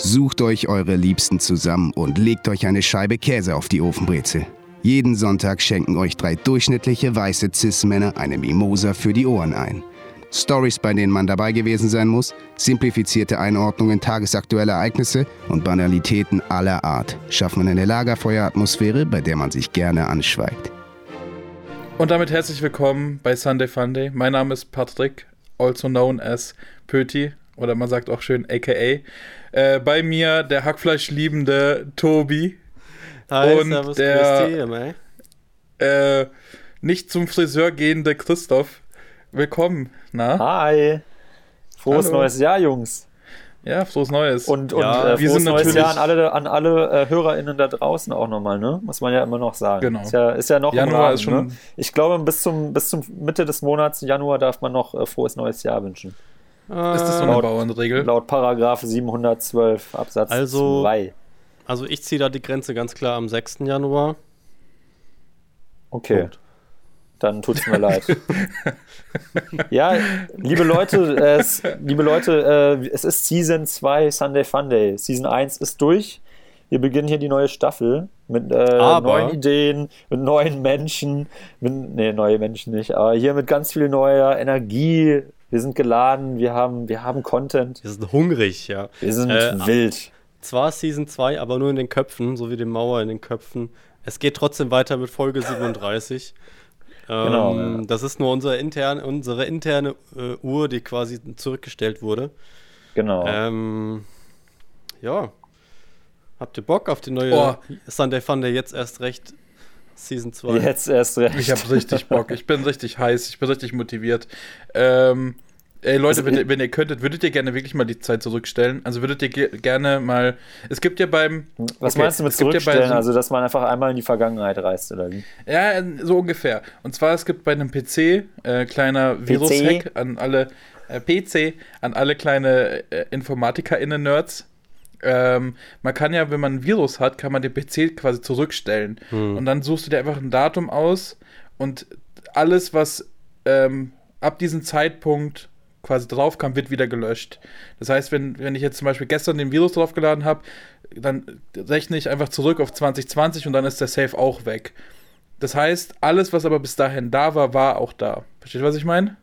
Sucht euch eure Liebsten zusammen und legt euch eine Scheibe Käse auf die Ofenbrezel. Jeden Sonntag schenken euch drei durchschnittliche weiße Cis-Männer eine Mimosa für die Ohren ein. Stories, bei denen man dabei gewesen sein muss, simplifizierte Einordnungen tagesaktueller Ereignisse und Banalitäten aller Art schaffen eine Lagerfeueratmosphäre, bei der man sich gerne anschweigt. Und damit herzlich willkommen bei Sunday Funday. Mein Name ist Patrick, also known as Pöti oder man sagt auch schön AKA. Äh, bei mir der Hackfleisch-liebende Tobi. Hi, und servus, der äh, nicht zum Friseur gehende Christoph. Willkommen. Na? Hi. Frohes Hallo. neues Jahr, Jungs. Ja, frohes Neues. Und, und Ja, äh, wir frohes sind neues natürlich- Jahr an alle, an alle äh, HörerInnen da draußen auch nochmal, ne? Muss man ja immer noch sagen. Genau. Ist ja, ist ja noch im Januar Rahmen, ist schon- ne? Ich glaube, bis zum, bis zum Mitte des Monats Januar darf man noch äh, frohes neues Jahr wünschen. Ist das so eine laut- Bauernregel? Laut Paragraph 712 Absatz Also- 2. Also ich ziehe da die Grenze ganz klar am 6. Januar. Okay. Punkt. Dann tut's mir leid. ja, liebe Leute, es, liebe Leute, äh, es ist Season 2 Sunday Funday. Season 1 ist durch. Wir beginnen hier die neue Staffel mit äh, neuen Ideen, mit neuen Menschen. Mit, nee, neue Menschen nicht, aber hier mit ganz viel neuer Energie. Wir sind geladen, wir haben, wir haben Content. Wir sind hungrig, ja. Wir sind Äh, wild. Zwar Season 2, aber nur in den Köpfen, so wie die Mauer in den Köpfen. Es geht trotzdem weiter mit Folge 37. Ähm, Genau, ja. Das ist nur unsere interne, unsere interne äh, Uhr, die quasi zurückgestellt wurde. Genau. Ähm, ja. Habt ihr Bock auf die neue Oh. Sunday Funday jetzt erst recht Season 2? Jetzt erst recht. Ich habe richtig Bock. Ich bin richtig heiß. Ich bin richtig motiviert. Ähm, ey Leute, Also, wenn, ich- ihr- wenn ihr könntet, würdet ihr gerne wirklich mal die Zeit zurückstellen? Also würdet ihr ge gerne mal. Es gibt ja beim. Was okay, meinst du mit ja zurückstellen? so- also, dass man einfach einmal in die Vergangenheit reist, oder wie? Ja, so ungefähr. Und zwar, es gibt bei einem PC, äh, kleiner Virus-Hack an alle, äh, PC, an alle kleine äh, InformatikerInnen-Nerds. Ähm, man kann ja, wenn man ein Virus hat, kann man den PC quasi zurückstellen. Und dann suchst du dir einfach ein Datum aus und alles, was ähm, ab diesem Zeitpunkt quasi draufkam, wird wieder gelöscht. Das heißt, wenn, wenn ich jetzt zum Beispiel gestern den Virus draufgeladen habe, dann rechne ich einfach zurück auf 2020 und dann ist der Safe auch weg. Das heißt, alles, was aber bis dahin da war, war auch da. Versteht ihr, was ich meine?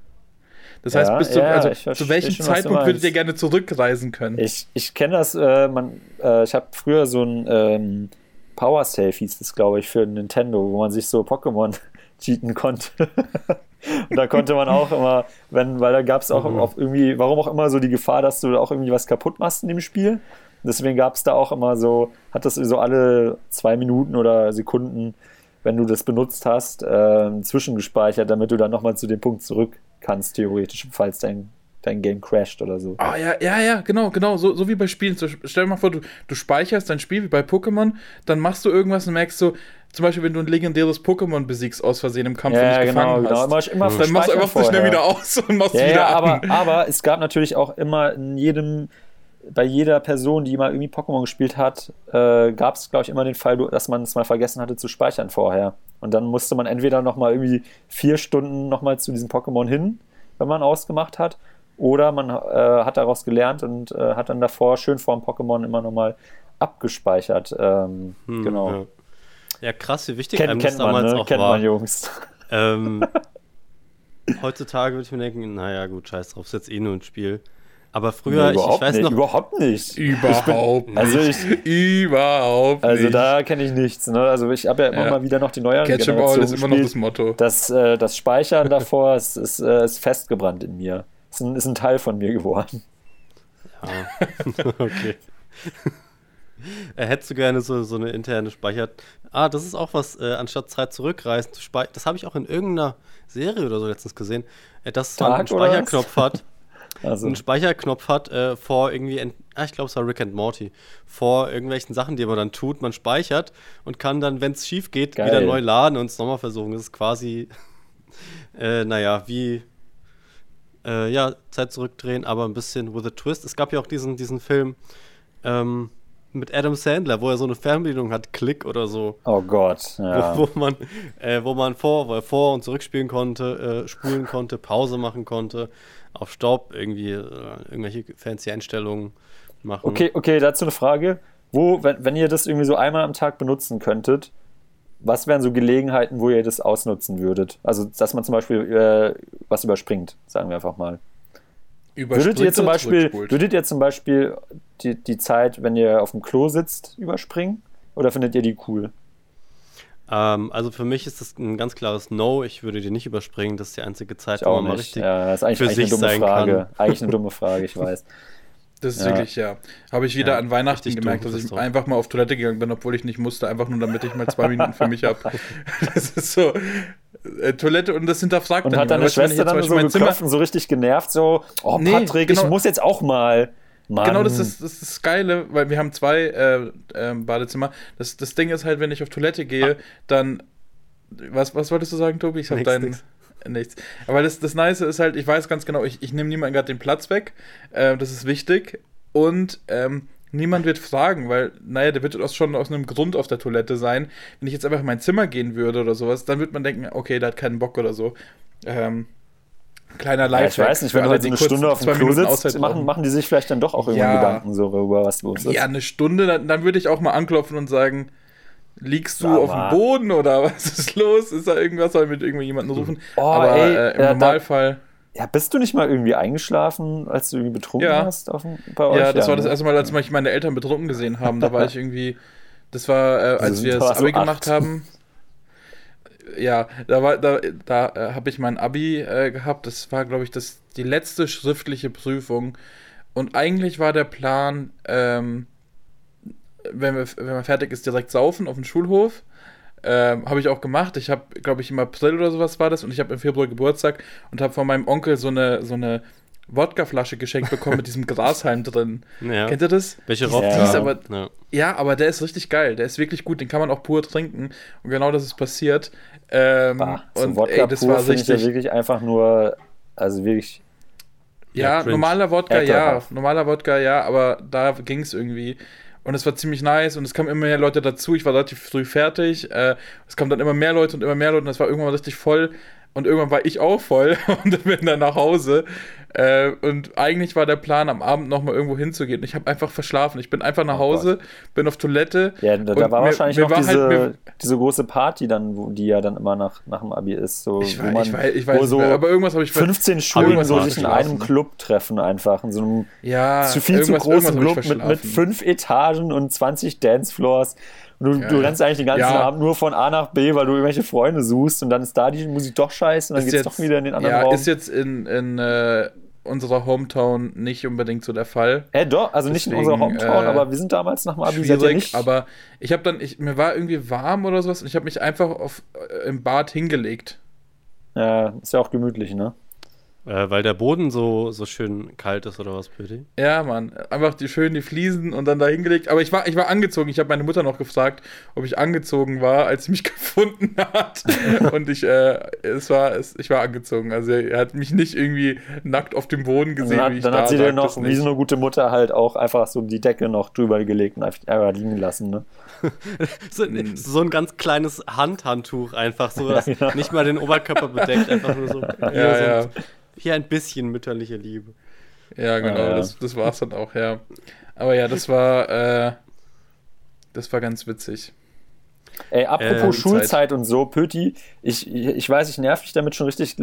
Das Ja, heißt, bis zu, ja, also, zu welchem Zeitpunkt würdet ihr gerne zurückreisen können? Ich, ich kenne das, äh, man, äh, ich habe früher so ein ähm, Power Save hieß das, glaube ich, für Nintendo, wo man sich so Pokémon cheaten konnte. Und da konnte man auch immer, wenn, weil da gab es auch Mhm. auf irgendwie, warum auch immer so die Gefahr, dass du auch irgendwie was kaputt machst in dem Spiel. Deswegen gab es da auch immer so, hat das so alle zwei Minuten oder Sekunden, wenn du das benutzt hast, äh, zwischengespeichert, damit du dann nochmal zu dem Punkt zurück kannst, theoretisch, falls dein, dein Game crasht oder so. Ah, ja, ja, ja, genau, genau. So, so wie bei Spielen. So, stell dir mal vor, du, du speicherst dein Spiel wie bei Pokémon, dann machst du irgendwas und merkst so, zum Beispiel, wenn du ein legendäres Pokémon besiegst aus Versehen im Kampf und Ja, dich genau, gefangen genau. hast. Immer, immer dann machst du einfach so schnell vorher. wieder aus und machst Ja, wieder ja, aber, aber es gab natürlich auch immer in jedem, bei jeder Person, die mal irgendwie Pokémon gespielt hat, äh, gab es, glaube ich, immer den Fall, dass man es mal vergessen hatte zu speichern vorher. Und dann musste man entweder nochmal irgendwie vier Stunden nochmal zu diesem Pokémon hin, wenn man ausgemacht hat, oder man äh, hat daraus gelernt und äh, hat dann davor schön vor dem Pokémon immer nochmal abgespeichert. Ähm, Hm, genau. Ja. ja, krass, wie wichtig einem kennt das damals man, ne? auch Kennt war. man, Jungs. Ähm, heutzutage würde ich mir denken, naja, gut, scheiß drauf, ist jetzt eh nur ein Spiel. Aber früher, Nee, ich, ich weiß nicht, noch, überhaupt nicht. Überhaupt nicht. Also ich, Überhaupt Also nicht. da kenne ich nichts. Ne? Also ich habe ja immer Ja. mal wieder noch die neueren Catch Generationen ist immer noch das. Motto. Das, äh, das Speichern davor ist, ist, äh, ist festgebrannt in mir. Ist ein, ist ein Teil von mir geworden. Ja. okay. Äh, Hättest du gerne so, so eine interne Speicher. Ah, das ist auch was, äh, anstatt Zeit zurückreisen zu speichern. Das habe ich auch in irgendeiner Serie oder so letztens gesehen, äh, dass man einen? Speicherknopf hat. Also, einen Speicherknopf hat äh, vor irgendwie, ah, ich glaube, es war Rick and Morty, vor irgendwelchen Sachen, die man dann tut. Man speichert und kann dann, wenn es schief geht, Geil. wieder neu laden und es nochmal versuchen. Das ist quasi, äh, naja, wie, äh, ja, Zeit zurückdrehen, aber ein bisschen with a twist. Es gab ja auch diesen, diesen Film ähm, mit Adam Sandler, wo er so eine Fernbedienung hat, Klick oder so. oh Gott. Ja. Wo, wo man, äh, wo man vor, vor und zurückspielen konnte, äh, spulen konnte, Pause machen konnte, auf Staub irgendwie, äh, irgendwelche fancy Einstellungen machen. Okay, okay, dazu eine Frage. Wo, wenn, wenn ihr das irgendwie so einmal am Tag benutzen könntet, was wären so Gelegenheiten, wo ihr das ausnutzen würdet? Also, dass man zum Beispiel äh, was überspringt, sagen wir einfach mal. Würdet ihr zum Beispiel, würdet ihr zum Beispiel die, die Zeit, wenn ihr auf dem Klo sitzt, überspringen? Oder findet ihr die cool? Ähm, also für mich ist das ein ganz klares No. Ich würde die nicht überspringen. Das ist die einzige Zeit, wo man mal richtig ja, das ist eigentlich, für eigentlich sich eine dumme Frage. Kann. Eigentlich eine dumme Frage, ich weiß. Das ist ja. wirklich, ja. Habe ich wieder ja, an Weihnachten gemerkt, dass ich einfach mal auf Toilette gegangen bin, obwohl ich nicht musste, einfach nur damit ich mal zwei Minuten für mich habe. Das ist so. Äh, Toilette und das hinterfragt und dann. Und hat deine Schwester dann so geklopft so richtig genervt, so, oh nee, Patrick, genau. ich muss jetzt auch mal. Mann. Genau, das ist, das ist das Geile, weil wir haben zwei äh, äh, Badezimmer. Das, das Ding ist halt, wenn ich auf Toilette gehe, dann. Was, was wolltest du sagen, Tobi? Ich habe deinen nichts. Aber das, das Nice ist halt, ich weiß ganz genau, ich, ich nehme niemandem gerade den Platz weg. Äh, das ist wichtig. Und ähm, niemand wird fragen, weil, naja, der wird schon aus einem Grund auf der Toilette sein. Wenn ich jetzt einfach in mein Zimmer gehen würde oder sowas, dann wird man denken, okay, der hat keinen Bock oder so. Ähm, kleiner Lifehack. Ja, ich weiß nicht, wenn du halt so eine Stunde auf dem Klo sitzt, machen, machen die sich vielleicht dann doch auch irgendwann ja, Gedanken so darüber, was los ist. Ja, eine Stunde, dann, dann würde ich auch mal anklopfen und sagen, Liegst du auf dem Boden oder was ist los? Ist da irgendwas? Soll mit irgendjemandem rufen? Oh, Aber ey, äh, im ja, Normalfall. Da, ja, bist du nicht mal irgendwie eingeschlafen, als du irgendwie betrunken ja. hast auf, bei euch? Ja, das ja, war das ne? erste Mal, als mich meine Eltern betrunken gesehen haben. Da war ich irgendwie. Das war, äh, als wir das Abi so gemacht haben. Ja, da war, da, da äh, habe ich mein Abi äh, gehabt. Das war, glaube ich, das, die letzte schriftliche Prüfung. Und eigentlich war der Plan, ähm, wenn, wir, wenn man fertig ist, direkt saufen auf dem Schulhof. Ähm, habe ich auch gemacht. Ich habe, glaube ich, im April oder sowas war das und ich habe im Februar Geburtstag und habe von meinem Onkel so eine, so eine Wodkaflasche geschenkt bekommen mit diesem Grashalm drin. Ja. Kennt ihr das? Welche Rock? Ja. Aber, ja. ja. aber der ist richtig geil. Der ist wirklich gut. Den kann man auch pur trinken. Und genau das ist passiert. Ähm, bah, und Wodka ey, das pur war richtig. Ich ja wirklich einfach nur, also wirklich. Ja, normaler Wodka, ja. Normaler Wodka, ja, aber da ging es irgendwie. Und es war ziemlich nice und es kamen immer mehr Leute dazu. Ich war relativ früh fertig. Äh, es kamen dann immer mehr Leute und immer mehr Leute und es war irgendwann richtig voll. Und irgendwann war ich auch voll und bin dann nach Hause. Äh, und eigentlich war der Plan, am Abend nochmal irgendwo hinzugehen. Ich habe einfach verschlafen. Ich bin einfach nach oh Hause, bin auf Toilette. Ja, da, da war mir, wahrscheinlich mir noch war diese, halt, diese, große Party dann, wo, die ja dann immer nach, nach dem Abi ist. So, ich, weiß, man, ich weiß, ich weiß so mehr, aber irgendwas habe ich 15 Schulen so sich in einem Club treffen einfach. In so einem ja, zu viel zu großen Club mit, mit fünf Etagen und 20 Dancefloors. Und du, ja. du rennst eigentlich den ganzen ja. Abend nur von A nach B, weil du irgendwelche Freunde suchst und dann ist da die Musik doch scheiße und dann geht es doch wieder in den anderen ja, Raum. ist jetzt in, in äh, unserer Hometown nicht unbedingt so der Fall. Äh, doch, also Deswegen, nicht in unserer Hometown, äh, aber wir sind damals nach dem Abi schwierig, ja nicht. Aber ich habe dann, ich, mir war irgendwie warm oder sowas und ich habe mich einfach auf, äh, im Bad hingelegt. Ja, ist ja auch gemütlich, ne? Äh, weil der Boden so, so schön kalt ist oder was, Pöti? Ja, Mann. Einfach die schön die Fliesen und dann da hingelegt. Aber ich war, ich war angezogen. Ich habe meine Mutter noch gefragt, ob ich angezogen war, als sie mich gefunden hat. und ich, äh, es war, es, ich war angezogen. Also er hat mich nicht irgendwie nackt auf dem Boden gesehen. Dann, hat, dann hat sie dir noch, wie so eine gute Mutter, halt auch einfach so die Decke noch drüber gelegt und einfach liegen lassen, ne? so, so, ein ganz kleines Handhandtuch einfach, so dass ja, genau. nicht mal den Oberkörper bedeckt, einfach nur so. Ja, ja. Hier ein bisschen mütterliche Liebe. Ja, genau, ah, ja. Das, das war es dann auch, ja. Aber ja, das war, äh, das war ganz witzig. Ey, apropos äh, Schulzeit Zeit. und so, Pöti, ich, ich weiß, ich nerv dich damit schon richtig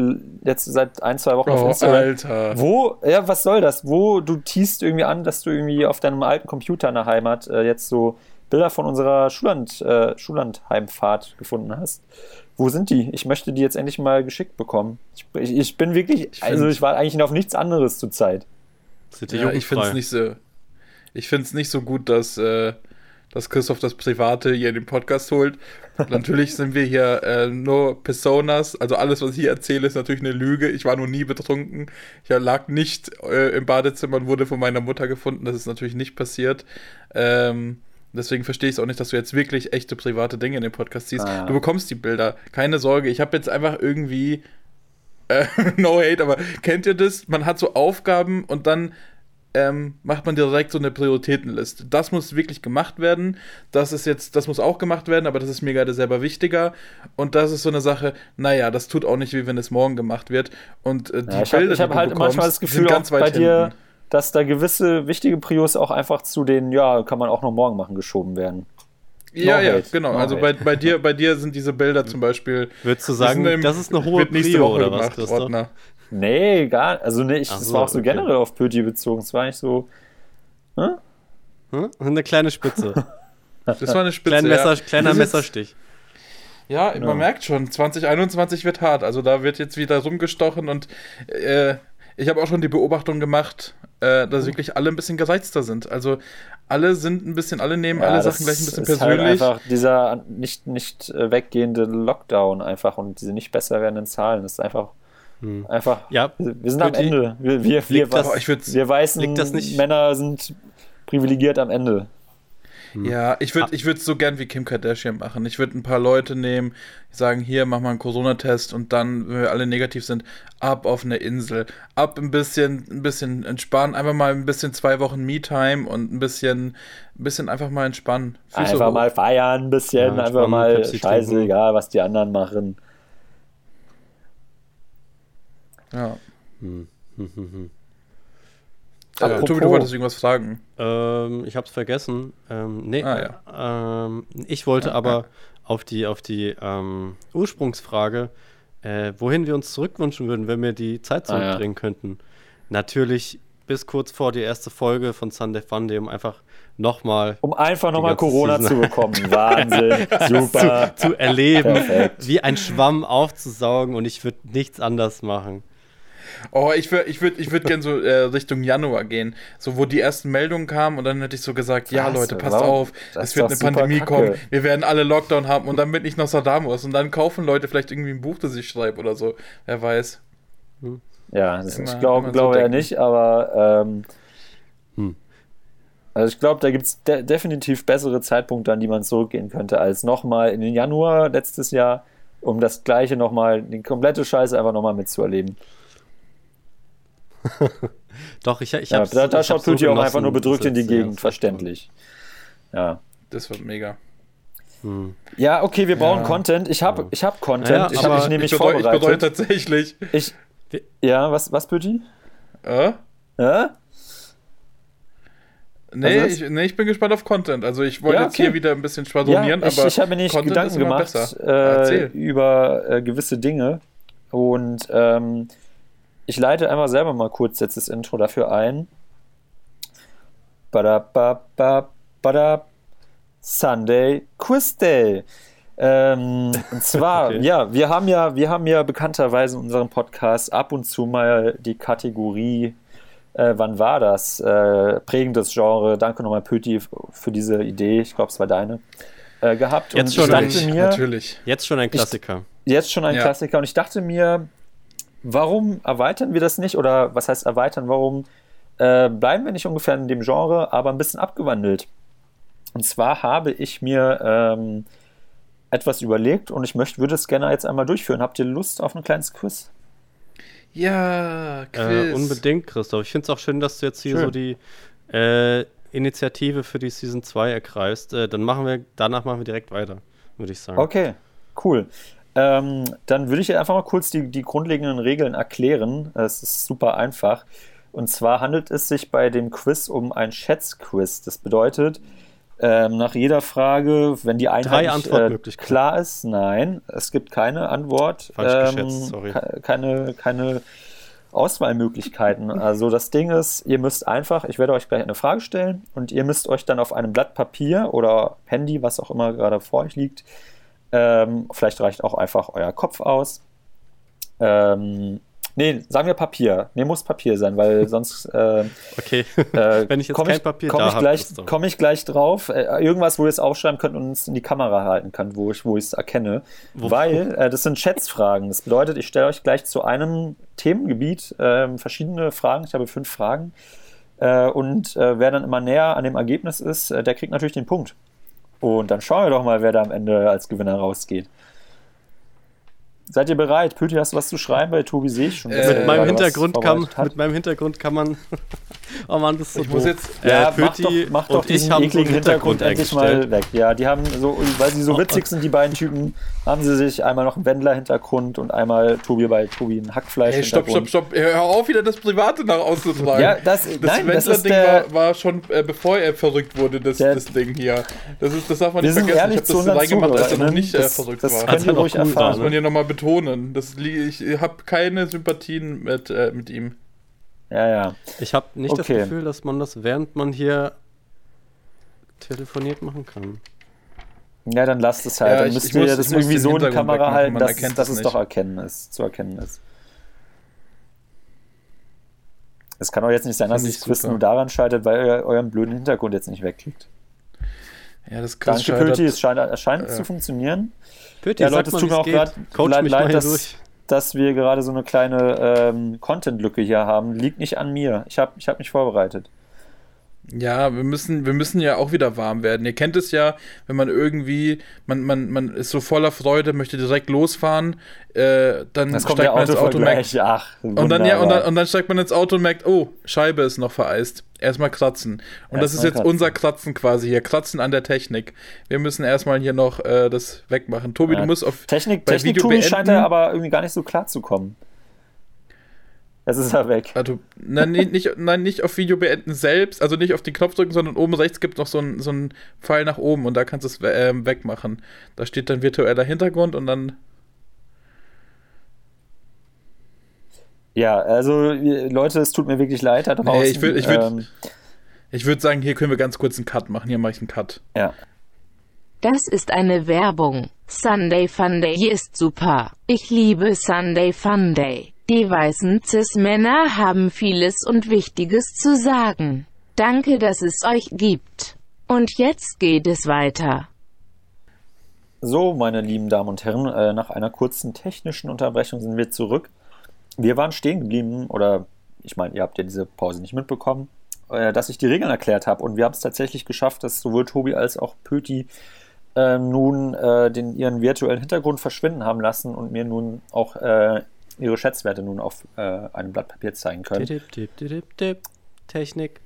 jetzt seit ein, zwei Wochen oh, auf Instagram. Alter. Wo, ja, was soll das? Wo du tiest irgendwie an, dass du irgendwie auf deinem alten Computer in der Heimat äh, jetzt so Bilder von unserer Schulland, äh, Schullandheimfahrt gefunden hast. Wo sind die? Ich möchte die jetzt endlich mal geschickt bekommen. Ich, ich, ich bin wirklich, ich also ich war eigentlich auf nichts anderes zur Zeit. Ja, ich finde es nicht so, ich finde es nicht so gut, dass, äh, dass Christoph das Private hier in den Podcast holt. natürlich sind wir hier äh, nur Personas, also alles, was ich hier erzähle, ist natürlich eine Lüge. Ich war noch nie betrunken. Ich lag nicht äh, im Badezimmer und wurde von meiner Mutter gefunden. Das ist natürlich nicht passiert. Ähm, Deswegen verstehe ich es auch nicht, dass du jetzt wirklich echte private Dinge in dem Podcast siehst. Ah. Du bekommst die Bilder. Keine Sorge. Ich habe jetzt einfach irgendwie. Äh, no hate, aber kennt ihr das? Man hat so Aufgaben und dann ähm, macht man direkt so eine Prioritätenliste. Das muss wirklich gemacht werden. Das ist jetzt, das muss auch gemacht werden, aber das ist mir gerade selber wichtiger. Und das ist so eine Sache, naja, das tut auch nicht wie wenn es morgen gemacht wird. Und äh, die ja, ich Bilder, hab, ich habe halt manchmal das Gefühl, ganz weit bei dir, hinten dass da gewisse wichtige Prios auch einfach zu den, ja, kann man auch noch morgen machen, geschoben werden. Ja, no ja, hate. genau. No also bei, bei, dir, bei dir sind diese Bilder zum Beispiel. Würdest du sagen, im, das ist eine hohe Prio oder was, Ordner? Nee, gar Also nee, ich, das so, war auch so okay. generell auf Pöti bezogen. Es war nicht so. Hm? Hm? Eine kleine Spitze. das war eine Spitze. Klein Messer, ja. Kleiner Messerstich. Ja, man merkt schon, 2021 wird hart. Also da wird jetzt wieder rumgestochen und äh, ich habe auch schon die Beobachtung gemacht, äh, dass wirklich alle ein bisschen gereizter sind. Also alle sind ein bisschen, alle nehmen ja, alle Sachen gleich ein bisschen ist persönlich. Halt einfach dieser nicht, nicht äh, weggehende Lockdown einfach und diese nicht besser werdenden Zahlen. Das ist einfach. Hm. Einfach, ja, wir sind am Ende. Wir, wir, wir, das, ich wir weißen das nicht, Männer sind privilegiert am Ende. Hm. Ja, ich würde ich würd so gern wie Kim Kardashian machen. Ich würde ein paar Leute nehmen, die sagen, hier, mach mal einen Corona-Test und dann, wenn wir alle negativ sind, ab auf eine Insel. Ab ein bisschen, ein bisschen entspannen, einfach mal ein bisschen zwei Wochen Me-Time und ein bisschen, ein bisschen einfach mal entspannen. Füße einfach hoch. mal feiern ein bisschen, ja, einfach mal scheißegal, was die anderen machen. Ja. Hm. Apropos, Tobi, du wolltest irgendwas fragen. Ähm, ich hab's vergessen. Ähm, nee, ah, ja. ähm, ich wollte ah, aber auf die, auf die ähm, Ursprungsfrage, äh, wohin wir uns zurückwünschen würden, wenn wir die Zeit zurückdrehen ah, ja. könnten. Natürlich bis kurz vor die erste Folge von Sunday Funday, um einfach nochmal. Um einfach nochmal Corona Season zu bekommen. Wahnsinn. Super. Zu, zu erleben, Perfekt. wie ein Schwamm aufzusaugen und ich würde nichts anders machen. Oh, ich würde ich würd, ich würd gerne so äh, Richtung Januar gehen. So, wo die ersten Meldungen kamen und dann hätte ich so gesagt, ja das, Leute, passt warum? auf, es wird eine Pandemie Kacke. kommen, wir werden alle Lockdown haben und dann bin ich noch Sadamus und dann kaufen Leute vielleicht irgendwie ein Buch, das ich schreibe oder so. Wer weiß. Hm. Ja, immer, ich glaube glaub so ja nicht, aber ähm, hm. also ich glaube, da gibt es de definitiv bessere Zeitpunkte, an die man zurückgehen könnte, als nochmal in den Januar letztes Jahr, um das gleiche nochmal, die komplette Scheiße einfach nochmal mitzuerleben. Doch, ich, ich ja, Da, da schaut Putin so auch einfach nur bedrückt in die Gegend, verständlich. Ja. Das wird mega. Hm. Ja, okay, wir brauchen ja. Content. Ich habe ich hab Content. Ja, ich habe mich nämlich ich bedeut, vorbereitet. Ich bedeute tatsächlich. Ich, ja, was, was Pütti? Äh? Äh? Nee, ich, nee, ich bin gespannt auf Content. Also ich wollte ja, okay. jetzt hier wieder ein bisschen schwadronieren, ja, ich, aber ich habe mir nicht Content Gedanken gemacht äh, über äh, gewisse Dinge und ähm, ich leite einfach selber mal kurz jetzt das Intro dafür ein. Badababa, badab, Sunday Quiz Day. Ähm, und zwar, okay. ja, wir haben ja, wir haben ja bekannterweise in unserem Podcast ab und zu mal die Kategorie, äh, wann war das? Äh, prägendes Genre. Danke nochmal, Pöti, für diese Idee. Ich glaube, es war deine. Äh, gehabt. Jetzt und schon, ich mir, natürlich. Jetzt schon ein Klassiker. Ich, jetzt schon ein ja. Klassiker. Und ich dachte mir, warum erweitern wir das nicht? Oder was heißt erweitern? Warum äh, bleiben wir nicht ungefähr in dem Genre, aber ein bisschen abgewandelt? Und zwar habe ich mir ähm, etwas überlegt und ich möchte, würde es gerne jetzt einmal durchführen. Habt ihr Lust auf ein kleines Quiz? Ja, Quiz. Äh, unbedingt, Christoph. Ich finde es auch schön, dass du jetzt hier schön. so die äh, Initiative für die Season 2 ergreifst. Äh, dann machen wir, danach machen wir direkt weiter, würde ich sagen. Okay, cool. Ähm, dann würde ich einfach mal kurz die, die grundlegenden Regeln erklären. Es ist super einfach. Und zwar handelt es sich bei dem Quiz um ein Schätzquiz. Das bedeutet, ähm, nach jeder Frage, wenn die Einheit äh, klar ist, nein, es gibt keine Antwort. Ähm. Keine, keine Auswahlmöglichkeiten. Also das Ding ist, ihr müsst einfach, ich werde euch gleich eine Frage stellen und ihr müsst euch dann auf einem Blatt Papier oder Handy, was auch immer gerade vor euch liegt, ähm, vielleicht reicht auch einfach euer Kopf aus. Ähm, nee, sagen wir Papier. Nee, muss Papier sein, weil sonst. Äh, okay. Äh, Wenn ich jetzt kein ich, Papier komm da habe. Komme ich gleich drauf. Äh, irgendwas, wo ihr es aufschreiben könnt und es in die Kamera halten könnt, wo ich es erkenne. Wo? Weil äh, das sind Schätzfragen. Das bedeutet, ich stelle euch gleich zu einem Themengebiet ähm, verschiedene Fragen. Ich habe fünf Fragen. Äh, und äh, wer dann immer näher an dem Ergebnis ist, der kriegt natürlich den Punkt. Und dann schauen wir doch mal, wer da am Ende als Gewinner rausgeht. Seid ihr bereit? Püti, hast du was zu schreiben? Bei Tobi sehe ich schon. Äh, mit, meinem Hintergrund kann, mit meinem Hintergrund kann man Oh Mann, das ist so Ich muss jetzt. Äh, Ja, mach Pöti doch, mach doch und ich diesen haben so einen Hintergrund, Hintergrund endlich mal weg. Ja, die haben so, weil sie so Oh. witzig sind, die beiden Typen, haben sie sich einmal noch einen Wendler-Hintergrund und einmal Tobi bei Tobi einen Hackfleisch. Hey, stopp, stopp, stopp. Hör auf, wieder das Private nach auszutragen. Ja, das, Das nein, das ist Wendler-Ding der, war, war schon, äh, bevor er verrückt wurde, das, Der- das Ding hier. Das, ist, das darf man nicht vergessen. ich habe das unseren reingemacht, als er noch nicht äh, Das- verrückt das war. könnt ihr er noch ruhig war, Das muss man erfahren. hier nochmal betonen. Das, li- ich habe keine Sympathien mit, äh, mit ihm. Ja, ja. Ich habe nicht Okay. das Gefühl, dass man das, während man hier telefoniert, machen kann. Ja, dann lasst es halt. Ja, dann ich- müsst ich ihr muss- das irgendwie so in die Kamera wegmachen, halten, dass, dass es es nicht. doch erkennen ist, zu erkennen ist. Es kann doch jetzt nicht sein, dass Finde es ich das Quiz super. nur daran scheitert, weil ihr euren blöden Hintergrund jetzt nicht wegklickt. Ja, das Quiz Danke, Pöti, es scheint, es scheint Ja. zu funktionieren. Pöti, Ja, Leute, es tut mir auch Coach leid, leid, dass-. Dass wir gerade so eine kleine ähm, Content-Lücke hier haben, liegt nicht an mir. Ich habe ich hab mich vorbereitet. Ja, wir müssen, wir müssen ja auch wieder warm werden. Ihr kennt es ja, wenn man irgendwie, man, man, man ist so voller Freude, möchte direkt losfahren, äh, dann Das steigt man ins Auto und merkt. Ach, und dann, ja, und, dann, und dann steigt man ins Auto und merkt, oh, Scheibe ist noch vereist. Erstmal kratzen. Und das ist jetzt kratzen. unser Kratzen quasi hier. Kratzen an der Technik. Wir müssen erstmal hier noch äh, das wegmachen. Tobi, Ja. du musst auf. Technik, bei Technik Video Tobi scheint er aber irgendwie gar nicht so klar zu kommen. Jetzt ist er weg. Also, nein, nicht, nein, nicht auf Video beenden selbst, also nicht auf den Knopf drücken, sondern oben rechts gibt es noch so einen so einen Pfeil nach oben und da kannst du es ähm, wegmachen. Da steht dann virtueller Hintergrund und dann. Ja, also Leute, es tut mir wirklich leid da draußen. Nee, ich würd- ich würd- ähm, Ich würde sagen, hier können wir ganz kurz einen Cut machen. Hier mache ich einen Cut. ja. Das ist eine Werbung. Sunday Funday ist super. Ich liebe Sunday Funday. Die weißen Cis-Männer haben vieles und Wichtiges zu sagen. Danke, dass es euch gibt. Und jetzt geht es weiter. So, meine lieben Damen und Herren, äh, nach einer kurzen technischen Unterbrechung sind wir zurück. Wir waren stehen geblieben, oder ich meine, ihr habt ja diese Pause nicht mitbekommen, äh, dass ich die Regeln erklärt habe. Und wir haben es tatsächlich geschafft, dass sowohl Tobi als auch Pöti äh, nun äh, den, ihren virtuellen Hintergrund verschwinden haben lassen und mir nun auch äh, ihre Schätzwerte nun auf äh, einem Blatt Papier zeigen können. Tipp, tipp, tipp, tipp. Technik.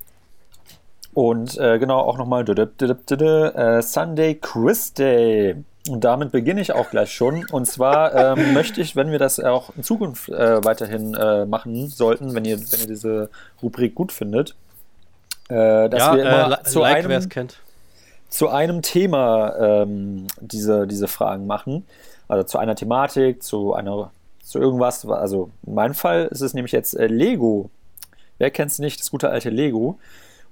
Und äh, genau auch nochmal äh, Sunday Quiz Day. Und damit beginne ich auch gleich schon. Und zwar ähm, möchte ich, wenn wir das auch in Zukunft äh, weiterhin äh, machen sollten, wenn ihr, wenn ihr diese Rubrik gut findet, äh, dass ja, wir immer äh, zu, like, einem, zu einem Thema ähm, diese, diese Fragen machen. Also zu einer Thematik, zu einer zu irgendwas. Also in meinem Fall ist es nämlich jetzt äh, Lego. Wer kennt es nicht, das gute alte Lego?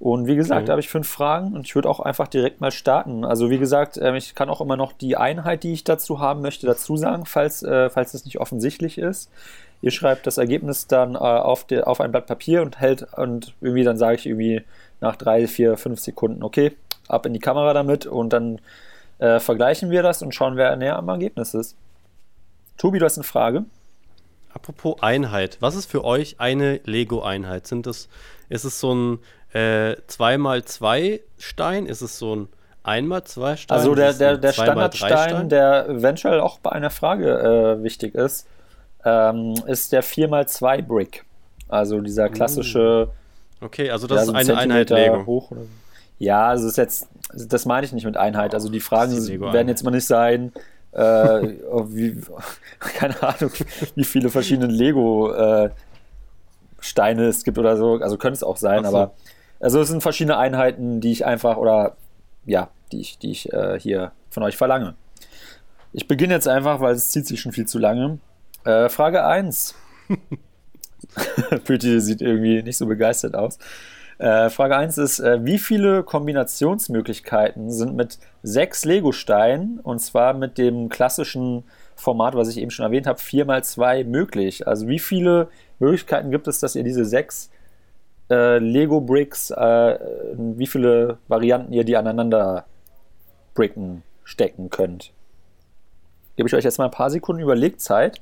Und wie gesagt, Okay. da habe ich fünf Fragen und ich würde auch einfach direkt mal starten. Also wie gesagt, ähm, ich kann auch immer noch die Einheit, die ich dazu haben möchte, dazu sagen, falls, äh, falls es nicht offensichtlich ist. Ihr schreibt das Ergebnis dann äh, auf, der, auf ein Blatt Papier und hält und irgendwie dann sage ich irgendwie nach drei, vier, fünf Sekunden, okay, ab in die Kamera damit und dann äh, vergleichen wir das und schauen, wer näher am Ergebnis ist. Tobi, du hast eine Frage. Apropos Einheit, was ist für euch eine Lego-Einheit? Sind es, ist es so ein äh, 2x2 Stein? Ist es so ein 1x2 Stein? Also der, der, der 2x3 Standardstein, Stein? der eventuell auch bei einer Frage äh, wichtig ist, ähm, ist der 4x2 Brick. Also dieser klassische Okay, also das ja, ist so eine Einheit Lego. hoch. Oder so. Ja, also ist jetzt, das meine ich nicht mit Einheit. Also die Fragen das werden jetzt mal nicht sein, äh, wie, keine Ahnung, wie viele verschiedene Lego-Steine es gibt oder so. Also könnte es auch sein, so. aber also es sind verschiedene Einheiten, die ich einfach oder ja, die ich, die ich äh, hier von euch verlange. Ich beginne jetzt einfach, weil es zieht sich schon viel zu lange. Äh, Frage 1. Pöti sieht irgendwie nicht so begeistert aus. Äh, Frage 1 ist, äh, wie viele Kombinationsmöglichkeiten sind mit sechs Lego-Steinen, und zwar mit dem klassischen Format, was ich eben schon erwähnt habe, 4x2 möglich? Also wie viele Möglichkeiten gibt es, dass ihr diese sechs äh, Lego-Bricks, äh, wie viele Varianten ihr die aneinander bricken, stecken könnt? Gebe ich euch jetzt mal ein paar Sekunden Überlegzeit.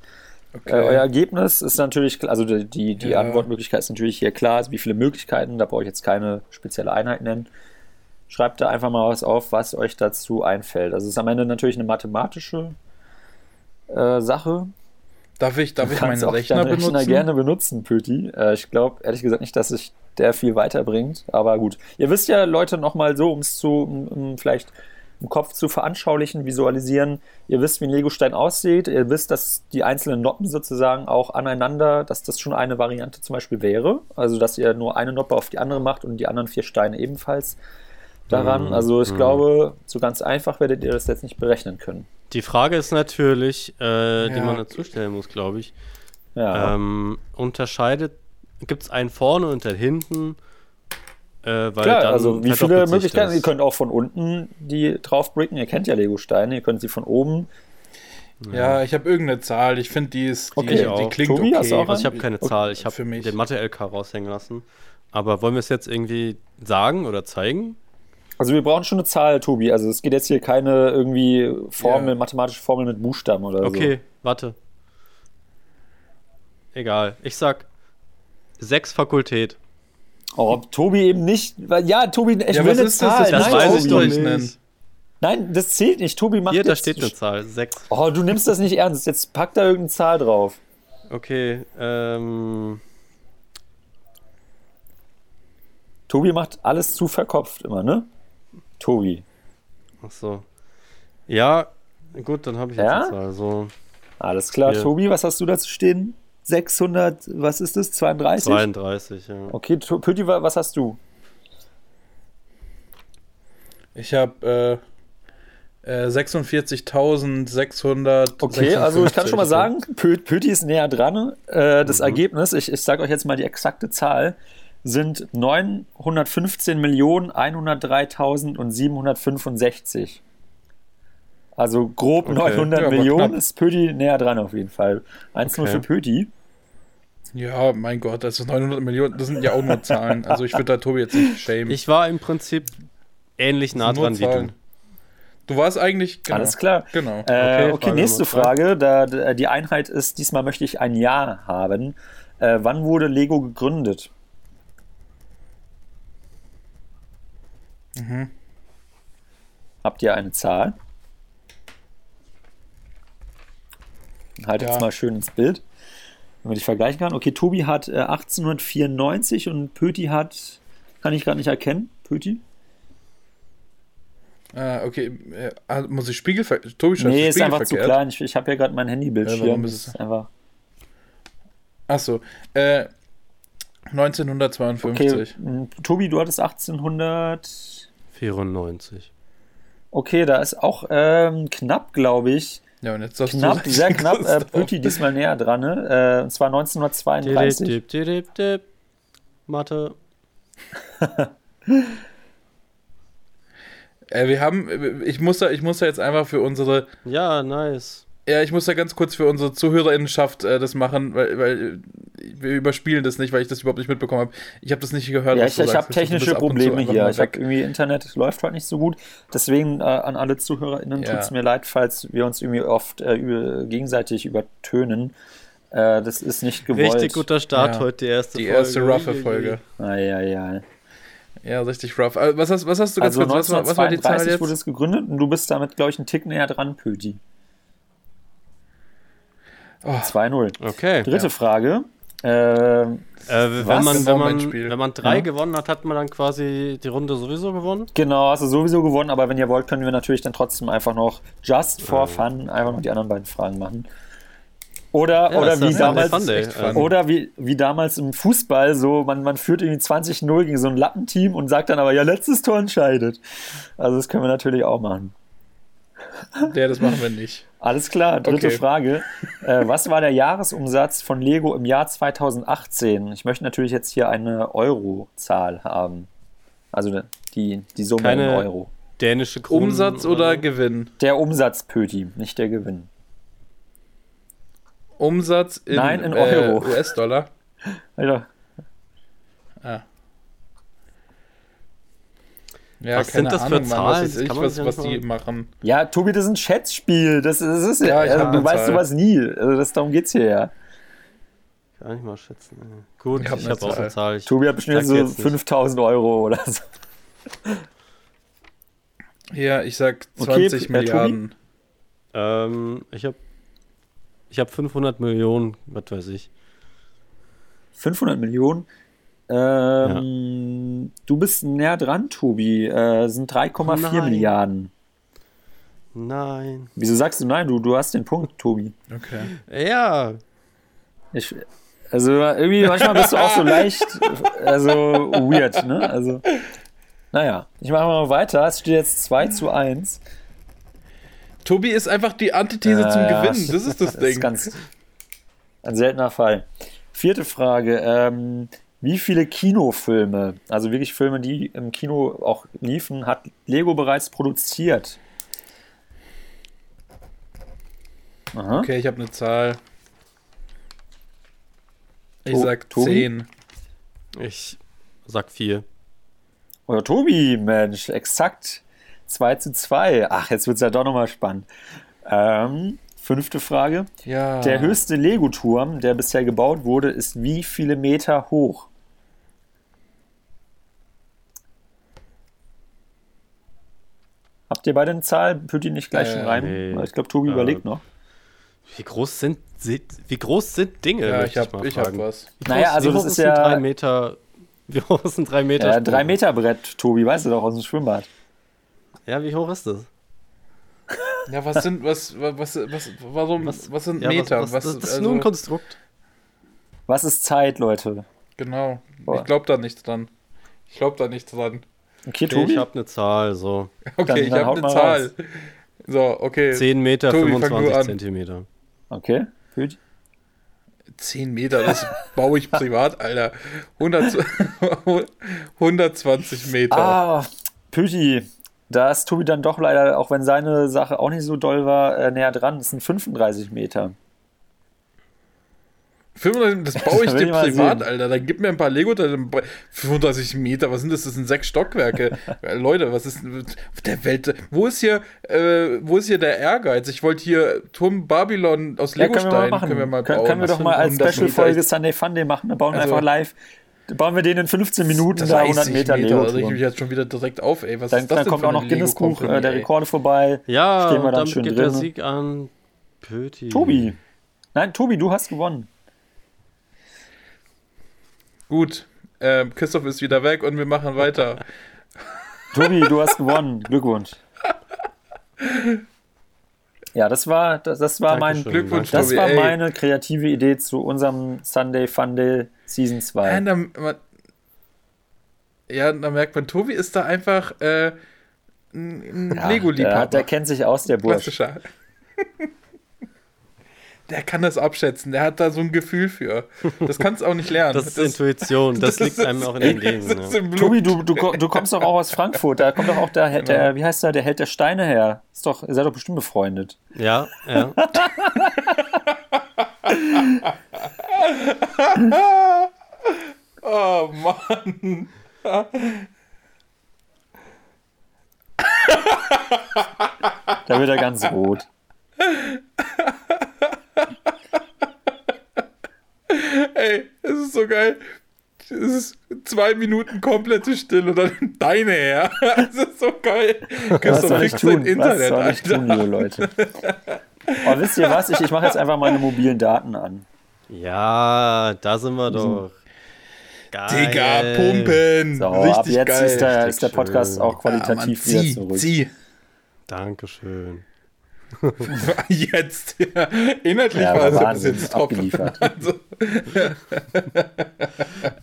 Okay. Äh, euer Ergebnis ist natürlich, also die, die, die Ja. Antwortmöglichkeit ist natürlich hier klar, wie viele Möglichkeiten, da brauche ich jetzt keine spezielle Einheit nennen. Schreibt da einfach mal was auf, was euch dazu einfällt. Also es ist am Ende natürlich eine mathematische äh, Sache. Darf ich, darf ich meinen Rechner deinen benutzen? Rechner gerne benutzen, Pöti. Äh, ich glaube ehrlich gesagt nicht, dass sich der viel weiterbringt, aber gut. Ihr wisst ja, Leute, nochmal so, um es zu, um, um vielleicht im Kopf zu veranschaulichen, visualisieren. Ihr wisst, wie ein Legostein aussieht. Ihr wisst, dass die einzelnen Noppen sozusagen auch aneinander, dass das schon eine Variante zum Beispiel wäre. Also, dass ihr nur eine Noppe auf die andere macht und die anderen vier Steine ebenfalls daran. Mhm. Also, ich Mhm. glaube, so ganz einfach werdet ihr das jetzt nicht berechnen können. Die Frage ist natürlich, äh, die Ja. man dazu stellen muss, glaube ich. Ja. Ähm, unterscheidet, gibt es einen vorne und einen hinten? Äh, weil Klar, dann also wie verdoppelt viele Möglichkeiten. das. Ihr könnt auch von unten die draufbricken. Ihr kennt ja Lego-Steine. Ihr könnt sie von oben. Ja, ich habe irgendeine Zahl. Ich finde, die ist, die, Okay. die Ich auch. klingt Tobi, okay. hast du auch Also ich habe keine Zahl, ich habe den Mathe-LK raushängen lassen. Aber wollen wir es jetzt irgendwie sagen oder zeigen? Also wir brauchen schon eine Zahl, Tobi. Also es geht jetzt hier keine irgendwie Formel, Ja. mathematische Formel mit Buchstaben oder Okay, warte. Egal, ich sag sechs Fakultät. Oh, Tobi eben nicht. Weil, ja, Tobi, ich Ja, will was eine ist das? Zahl. Das Nein, weiß ich doch nicht. Nein, das zählt nicht. Tobi macht Hier, da jetzt- steht eine Zahl, sechs. Oh, du nimmst das nicht ernst. Jetzt pack da irgendeine Zahl drauf. Okay, ähm, Tobi macht alles zu verkopft immer, ne? Tobi. ach so. Ja, gut, dann habe ich jetzt Ja? eine Zahl. So Alles klar, Hier. Tobi, was hast du dazu stehen? 600, was ist das? 32? 32, ja. Okay, wa- was hast du? Ich habe äh, äh, 46.600. Okay, also ich kann schon mal sagen, Pö Pöti ist näher dran. Äh, das Ergebnis, ich, ich sage euch jetzt mal die exakte Zahl, sind 915.103.765. Also grob Okay. 900 Ja, Millionen knapp. ist Pöti näher dran auf jeden Fall. 1 nur Okay. für Pöti. Ja, mein Gott, das ist 900 Millionen. Das sind ja auch nur Zahlen. Also ich würde da Tobi jetzt nicht schämen. Ich war im Prinzip ähnlich nah dran wie du. Du warst eigentlich. Genau. Alles klar. Genau. Äh, okay, Okay, Frage nächste. Frage. Da, da, die Einheit ist, diesmal möchte ich ein Jahr haben. Äh, wann wurde Lego gegründet? Mhm. Habt ihr eine Zahl? Haltet Ja. es mal schön ins Bild, damit ich vergleichen kann. Okay, Tobi hat äh, 1894 und Pöti hat, kann ich gerade nicht erkennen, Pöti? Ah, okay. Äh, ah, muss ich Spiegel ver Tobi schreibt Nee, ist einfach zu verkehrt. klein. Ich, ich habe ja gerade mein Handybildschirm. Ja, warum ist es- ist einfach. Achso. Äh, 1952. Okay, Tobi, du hattest 1800. 94. Okay, da ist auch ähm, knapp, glaube ich. Ja, und jetzt Knapp, du sehr knapp. Äh. Pöti diesmal näher dran, ne? Äh, und zwar 1932. Dip, dip, dip, dip. Mathe. Äh, wir haben, ich muss da, ich muss da jetzt einfach für unsere, Ja, nice. Ja, ich muss da ganz kurz für unsere Zuhörerinnenschaft äh, das machen, weil, weil wir überspielen das nicht, weil ich das überhaupt nicht mitbekommen habe. Ich habe das nicht gehört. Ja, ich, ich habe technische Probleme hier. Ich habe irgendwie Internet läuft heute nicht so gut. Deswegen äh, an alle ZuhörerInnen Ja. tut es mir leid, falls wir uns irgendwie oft äh, über, gegenseitig übertönen. Äh, das ist nicht gewollt. Richtig guter Start Ja. heute, die erste Die Folge. erste roughe. Folge. Eieiei. Ja, richtig rough. Äh, Was hast, was hast du ganz Also kurz, was, war- was war die Zahl 1932 jetzt? wurde es gegründet und du bist damit, glaube ich, einen Tick näher dran, Pöti. Oh, 2-0. Okay. Dritte Ja. Frage. Ähm, Äh, wenn, Was? man, wenn, man, Spiel. wenn man drei Ja. gewonnen hat, hat man dann quasi die Runde sowieso gewonnen. Genau, hast du sowieso gewonnen, aber wenn ihr wollt, können wir natürlich dann trotzdem einfach noch just for Ja. fun einfach noch die anderen beiden Fragen machen. Oder, Ja, oder wie damals. Fun Oder wie, wie damals im Fußball, so man, man führt irgendwie 20-0 gegen so ein Lappenteam und sagt dann aber, ja, letztes Tor entscheidet. Also das können wir natürlich auch machen. Ja, das machen wir nicht. Alles klar, dritte Okay. Frage. Äh, was war der Jahresumsatz von Lego im Jahr 2018? Ich möchte natürlich jetzt hier eine Eurozahl haben. Also die, die Summe Keine in Euro. Dänische Kronen. Umsatz oder Gewinn? Der Umsatz, Pöti, nicht der Gewinn. Umsatz in, Nein, in äh, Euro. US-Dollar. Alter, Ah. Ja, Was sind das für Ahnung, Mann, Zahlen? weiß ich, was, was die machen. Ja, Tobi, das ist ein Schätzspiel. Das, ist- das ist ja, also, hab du weißt Zahl. sowas nie. Also das, darum geht's hier ja. Kann ich mal schätzen. Gut, Ich ich hab habe hab auch eine Zahl. Ich Tobi hat bestimmt so jetzt nicht. 5000 Euro oder so. Ja, ich sag Okay, 20 äh, Tobi? Milliarden. Ähm, ich habe Ich habe 500 Millionen, was weiß ich. 500 Millionen? Ähm, ja. Du bist näher dran, Tobi. Äh, sind 3,4 Milliarden. Nein. Wieso sagst du nein? Du, du hast den Punkt, Tobi. Okay. Ja. Ich, also irgendwie manchmal bist du auch so leicht, also weird, ne? Also, naja, ich mache mal weiter. Es steht jetzt 2 zu 1. Tobi ist einfach die Antithese äh, zum Gewinnen. Das ist das, das Ding. Ist ganz, ein seltener Fall. Vierte Frage. Ähm, wie viele Kinofilme, also wirklich Filme, die im Kino auch liefen, hat Lego bereits produziert? Aha. Okay, ich habe eine Zahl. Ich oh, sag Tobi? 10. Ich sag 4. Oder Tobi, Mensch, exakt 2 zu 2. Ach, jetzt wird es ja doch nochmal spannend. Ähm, fünfte Frage. Ja. Der höchste Lego-Turm, der bisher gebaut wurde, ist wie viele Meter hoch? Habt ihr beide eine Zahl? Pütti nicht gleich äh, schon rein? Nee. Ich glaube, Tobi äh, überlegt noch. Wie groß sind, wie groß sind Dinge? Ja, ich habe ich, hab was. Groß, naja, also das ist ja drei Meter. Wie hoch ist ein 3 Meter? Ja, 3 Meter Brett, Tobi, weißt du doch aus dem Schwimmbad. Ja, wie hoch ist das? Ja, was sind, was, was, was, warum, was, was sind ja, Meter? Was, was, das, das ist also, nur ein Konstrukt. Was ist Zeit, Leute? Genau. Boah. Ich glaube da nicht dran. Ich glaube da nicht dran. Okay, Tobi? Ich habe eine Zahl, so. Okay, dann, ich habe eine Zahl. Raus. So, okay. 10 Meter, Tobi, 25 Zentimeter. Okay, gut. 10 Meter, das baue ich privat, Alter. 100, 120 Meter. Ah, Püti, da ist Tobi dann doch leider, auch wenn seine Sache auch nicht so doll war, äh, näher dran. Das sind 35 Meter. 35, das baue ich dir privat, Alter. Dann gib mir ein paar lego 35 Meter, was sind das? Das sind sechs Stockwerke. Leute, was ist der Welt? Wo ist hier, äh, wo ist hier der Ehrgeiz? Ich wollte hier Turm Babylon aus ja, Legostein. Können, können wir mal bauen. Können wir doch mal als Special-Folge Sunday Funday machen. Dann bauen wir also, einfach live. Bauen wir den in 15 Minuten da 100 Meter, Meter Lego. Da ich mich jetzt schon wieder direkt auf, ey. Was dann, ist das dann kommt auch noch Guinness Buch äh, der Rekorde vorbei. Ja, Stehen wir dann, dann schön geht drin. der Sieg an Pöti. Tobi. Nein, Tobi, du hast gewonnen. Gut, äh, Christoph ist wieder weg und wir machen weiter. Tobi, du hast gewonnen. Glückwunsch. Ja, das war, das, das war mein Glückwunsch. Das Tobi, war ey. meine kreative Idee zu unserem Sunday Funday Season 2. Ja, da, man, ja, da merkt man, Tobi ist da einfach äh, ein ja, Lego-Liebhaber. Der, der, kennt sich aus, der Bursch. Der kann das abschätzen, der hat da so ein Gefühl für. Das kannst du auch nicht lernen. Das ist das, Intuition, das, das liegt ist, einem auch in den Genen. Ja. Tobi, du, du, du kommst doch auch aus Frankfurt, da kommt doch auch der, genau. der wie heißt der, der Held der Steine her. Ist doch, ihr seid doch bestimmt befreundet. Ja, ja. oh Mann. da wird er ganz rot. Ey, es ist so geil. Es ist zwei Minuten komplette Stille und dann deine her. Es ist so geil. Was soll ich tun? Internet, was soll ich tun, liebe Leute? Oh, wisst ihr was? Ich, ich mache jetzt einfach meine mobilen Daten an. Ja, da sind wir doch. Geil. Digga, pumpen. So, Richtig ab jetzt geil. Ist, der, ist der Podcast auch qualitativ ja, Mann, wieder zurück. Zieh. Dankeschön. Jetzt, ja. Inhaltlich ja, war es ein bisschen top. Abgeliefert. Also.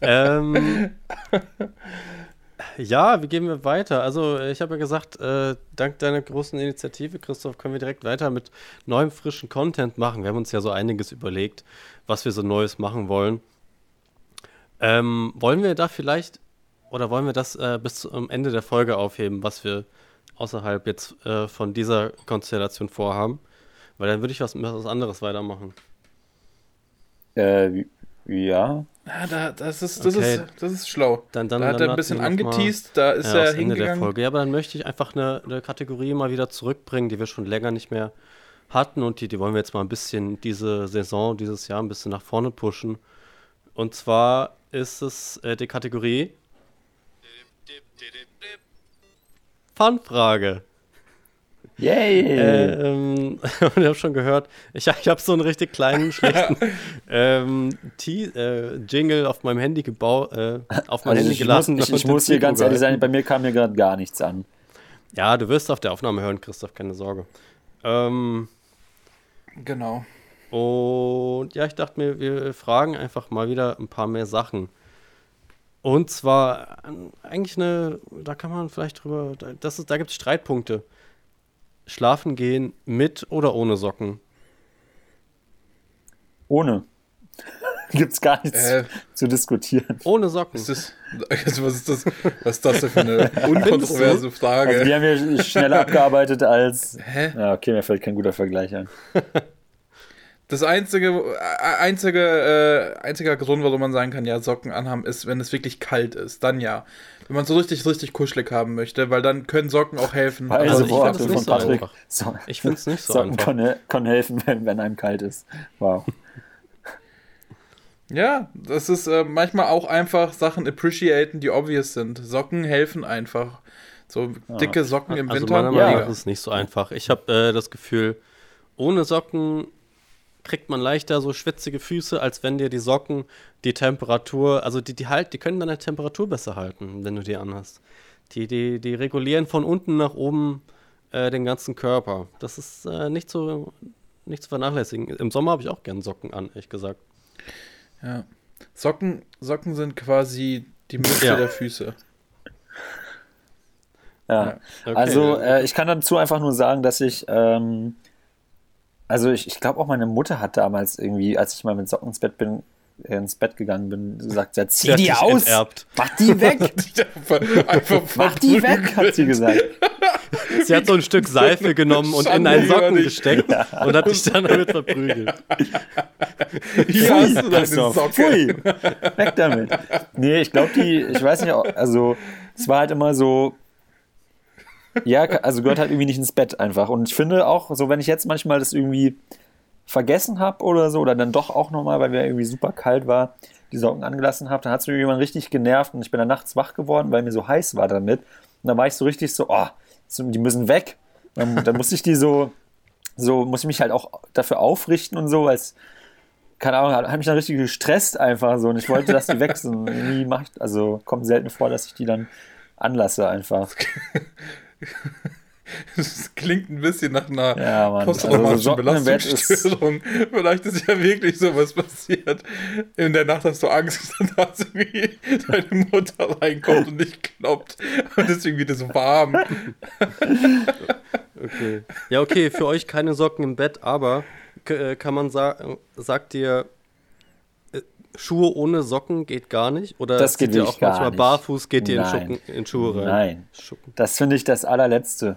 ähm, ja, wie gehen wir weiter? Also, ich habe ja gesagt, äh, dank deiner großen Initiative, Christoph, können wir direkt weiter mit neuem, frischen Content machen. Wir haben uns ja so einiges überlegt, was wir so Neues machen wollen. Ähm, wollen wir da vielleicht, oder wollen wir das äh, bis zum Ende der Folge aufheben, was wir außerhalb jetzt äh, von dieser Konstellation vorhaben. Weil dann würde ich was, was anderes weitermachen. Äh, ja. Ja, da, das, ist, das, okay. ist, das ist schlau. Dann, dann, da hat er ein bisschen angeteased, da ist ja, er hingegangen. Ende der Folge. Ja, aber dann möchte ich einfach eine, eine, Kategorie mal wieder zurückbringen, die wir schon länger nicht mehr hatten und die, die wollen wir jetzt mal ein bisschen diese Saison, dieses Jahr ein bisschen nach vorne pushen. Und zwar ist es äh, die Kategorie Fanfrage. Yay! Ähm, und ich habe schon gehört, ich, ich habe so einen richtig kleinen, schlechten ähm, äh, Jingle auf meinem Handy gebaut, äh, auf mein Also Handy ich gelassen. muss, ich, ich muss hier ganz ehrlich sein, bei mir kam mir gerade gar nichts an. Ja, du wirst auf der Aufnahme hören, Christoph, keine Sorge. Ähm, Genau. und ja, ich dachte mir, wir fragen einfach mal wieder ein paar mehr Sachen. Und zwar ähm, eigentlich eine, da kann man vielleicht drüber, da- das ist, da gibt es Streitpunkte. Schlafen gehen mit oder ohne Socken? Ohne. Gibt's gar nichts Äh. zu diskutieren. Ohne Socken. Ist das, also was, ist das, was ist das denn für eine unkontroverse Frage? Also die haben wir schneller abgearbeitet als. Hä? Ja, okay, mir fällt kein guter Vergleich ein. Das einzige, äh, einzige, äh, einziger Grund, warum man sagen kann, ja, Socken anhaben, ist, wenn es wirklich kalt ist. Dann ja. Wenn man so richtig, richtig kuschelig haben möchte, weil dann können Socken auch helfen. Also Weise ich Worte find das von nicht so einfach. So, Ich find's nicht so Socken einfach. Können, können helfen, wenn, wenn einem kalt ist. Wow. Ja, das ist äh, manchmal auch einfach Sachen appreciaten, die obvious sind. Socken helfen einfach. So dicke Socken im Also Winter. meiner Meinung nach ist es nicht so einfach. Ich habe äh, das Gefühl, ohne Socken kriegt man leichter so schwitzige Füße, als wenn dir die Socken die Temperatur, also die, die halt, die können deine Temperatur besser halten, wenn du die anhast. Die, die, die regulieren von unten nach oben äh, den ganzen Körper. Das ist äh, nicht so nicht zu vernachlässigen. Im Sommer habe ich auch gern Socken an, ehrlich gesagt. Ja. Socken, Socken sind quasi die Mütze Ja. der Füße. Ja. Okay. Also, äh, ich kann dazu einfach nur sagen, dass ich, ähm, also ich, ich glaube auch meine Mutter hat damals irgendwie, als ich mal mit Socken ins Bett bin, äh, ins Bett gegangen bin, gesagt, ja, zieh Sie hat die aus, enterbt. mach die weg, mach die weg, hat sie gesagt. Sie hat so ein Stück Seife genommen und in einen Socken gesteckt und hat dich dann damit verprügelt. Hier hast du deine Socke. Pfui, weg damit. Nee, ich glaube, die, ich weiß nicht, also es war halt immer so, ja, also gehört halt irgendwie nicht ins Bett einfach. Und ich finde auch, so wenn ich jetzt manchmal das irgendwie vergessen habe oder so, oder dann doch auch nochmal, weil mir irgendwie super kalt war, die Socken angelassen habe, dann hat es mir irgendwann richtig genervt und ich bin dann nachts wach geworden, weil mir so heiß war damit. Und dann war ich so richtig so, oh, die müssen weg. Dann, dann musste ich die so, so, muss ich mich halt auch dafür aufrichten und so, weil es, keine Ahnung, hat, hat mich dann richtig gestresst einfach so und ich wollte, dass die weg sind. Irgendwie macht, also kommt selten vor, dass ich die dann anlasse einfach. Das klingt ein bisschen nach einer Ja, posttraumatischen Also Belastungsstörung. Vielleicht ist ja wirklich sowas passiert. In der Nacht hast du Angst, dass irgendwie deine Mutter reinkommt und dich kloppt. Und deswegen wird es so warm. Okay. Ja, okay, für euch keine Socken im Bett, aber äh, kann man sagen, sagt ihr, Schuhe ohne Socken geht gar nicht? Oder Das geht ihr auch gar manchmal nicht. barfuß, geht ihr in. Schuppen, in Schuhe rein? Nein. Schuppen. Das finde ich das allerletzte.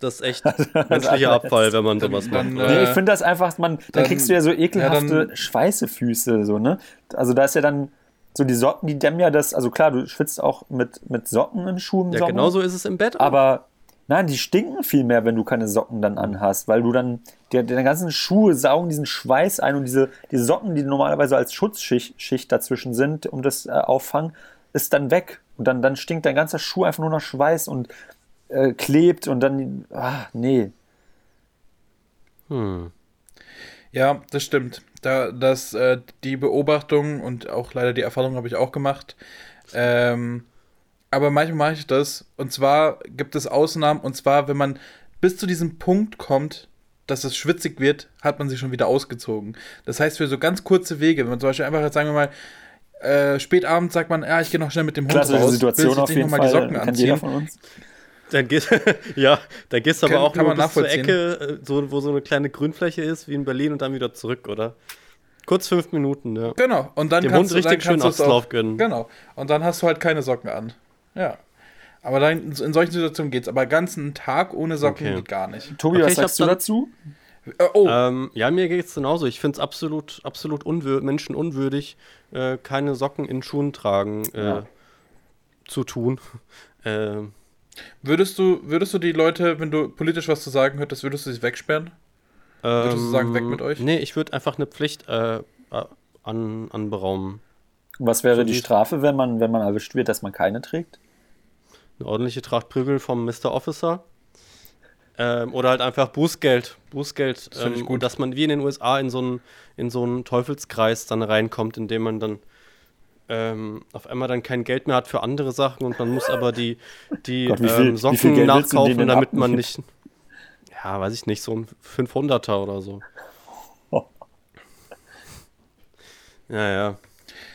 Das ist echt menschlicher Abfall, wenn man sowas dann, macht. äh, Nee, ich finde das einfach, man, dann, dann- kriegst du ja so ekelhafte ja, dann- Schweißefüße, so, ne? Also da ist ja dann so die Socken, die dämmen ja das, also klar, du schwitzt auch mit, mit Socken in Schuhen im ja, genauso ist es im Bett. auch. Aber nein, die stinken viel mehr, wenn du keine Socken dann anhast, weil du dann, der, deine ganzen Schuhe saugen diesen Schweiß ein und diese, die Socken, die normalerweise als Schutzschicht Schicht dazwischen sind, um das äh, auffangen, ist dann weg. Und dann, dann stinkt dein ganzer Schuh einfach nur nach Schweiß und äh, klebt und dann, ah, nee. Hm. Ja, das stimmt. Da, das, äh, die Beobachtung und auch leider die Erfahrung habe ich auch gemacht. Ähm, aber manchmal mache ich das. Und zwar gibt es Ausnahmen. Und zwar, wenn man bis zu diesem Punkt kommt, dass es schwitzig wird, hat man sich schon wieder ausgezogen. Das heißt, für so ganz kurze Wege, wenn man zum Beispiel einfach, jetzt sagen wir mal, äh, spät abends sagt man, ja, ich gehe noch schnell mit dem Hund Klassische raus, Situation will sich auf jeden noch mal Fall. die Socken jeder anziehen. von uns. Dann gehst, ja, dann gehst du aber Kann- auch kann nur bis zur. Ecke, äh, so, wo so eine kleine Grünfläche ist, wie in Berlin und dann wieder zurück, oder? Kurz fünf Minuten, ja. Genau. Und dann Dem kannst Hund du, dann richtig schön kannst du es Auslauf auch, gönnen. Genau. Und dann hast du halt keine Socken an. Ja. Aber dann, in solchen Situationen geht's. Aber ganzen Tag ohne Socken Okay. geht gar nicht. Tobi, Okay, was sagst du dazu? Äh, oh, Ähm, ja, mir geht es genauso. Ich finde es absolut, absolut unwür menschenunwürdig, äh, keine Socken in Schuhen tragen äh, Ja. zu tun. Ähm, würdest du, würdest du die Leute, wenn du politisch was zu sagen hättest, würdest du sie wegsperren? Würdest du sagen, weg mit euch? Nee, ich würde einfach eine Pflicht äh, an, anberaumen. Was wäre So die Strafe, wenn man, wenn man erwischt wird, dass man keine trägt? Eine ordentliche Tracht Prügel vom Mr. Officer. Ähm, oder halt einfach Bußgeld. Bußgeld, Das ähm, gut. dass man wie in den USA in so einen in so einen Teufelskreis dann reinkommt, in dem man dann ähm, auf einmal dann kein Geld mehr hat für andere Sachen und man muss aber die, die Gott, viel- ähm, viel Socken nachkaufen, damit man nicht. Ja, weiß ich nicht, so ein 500er oder so. Oh. Ja, ja.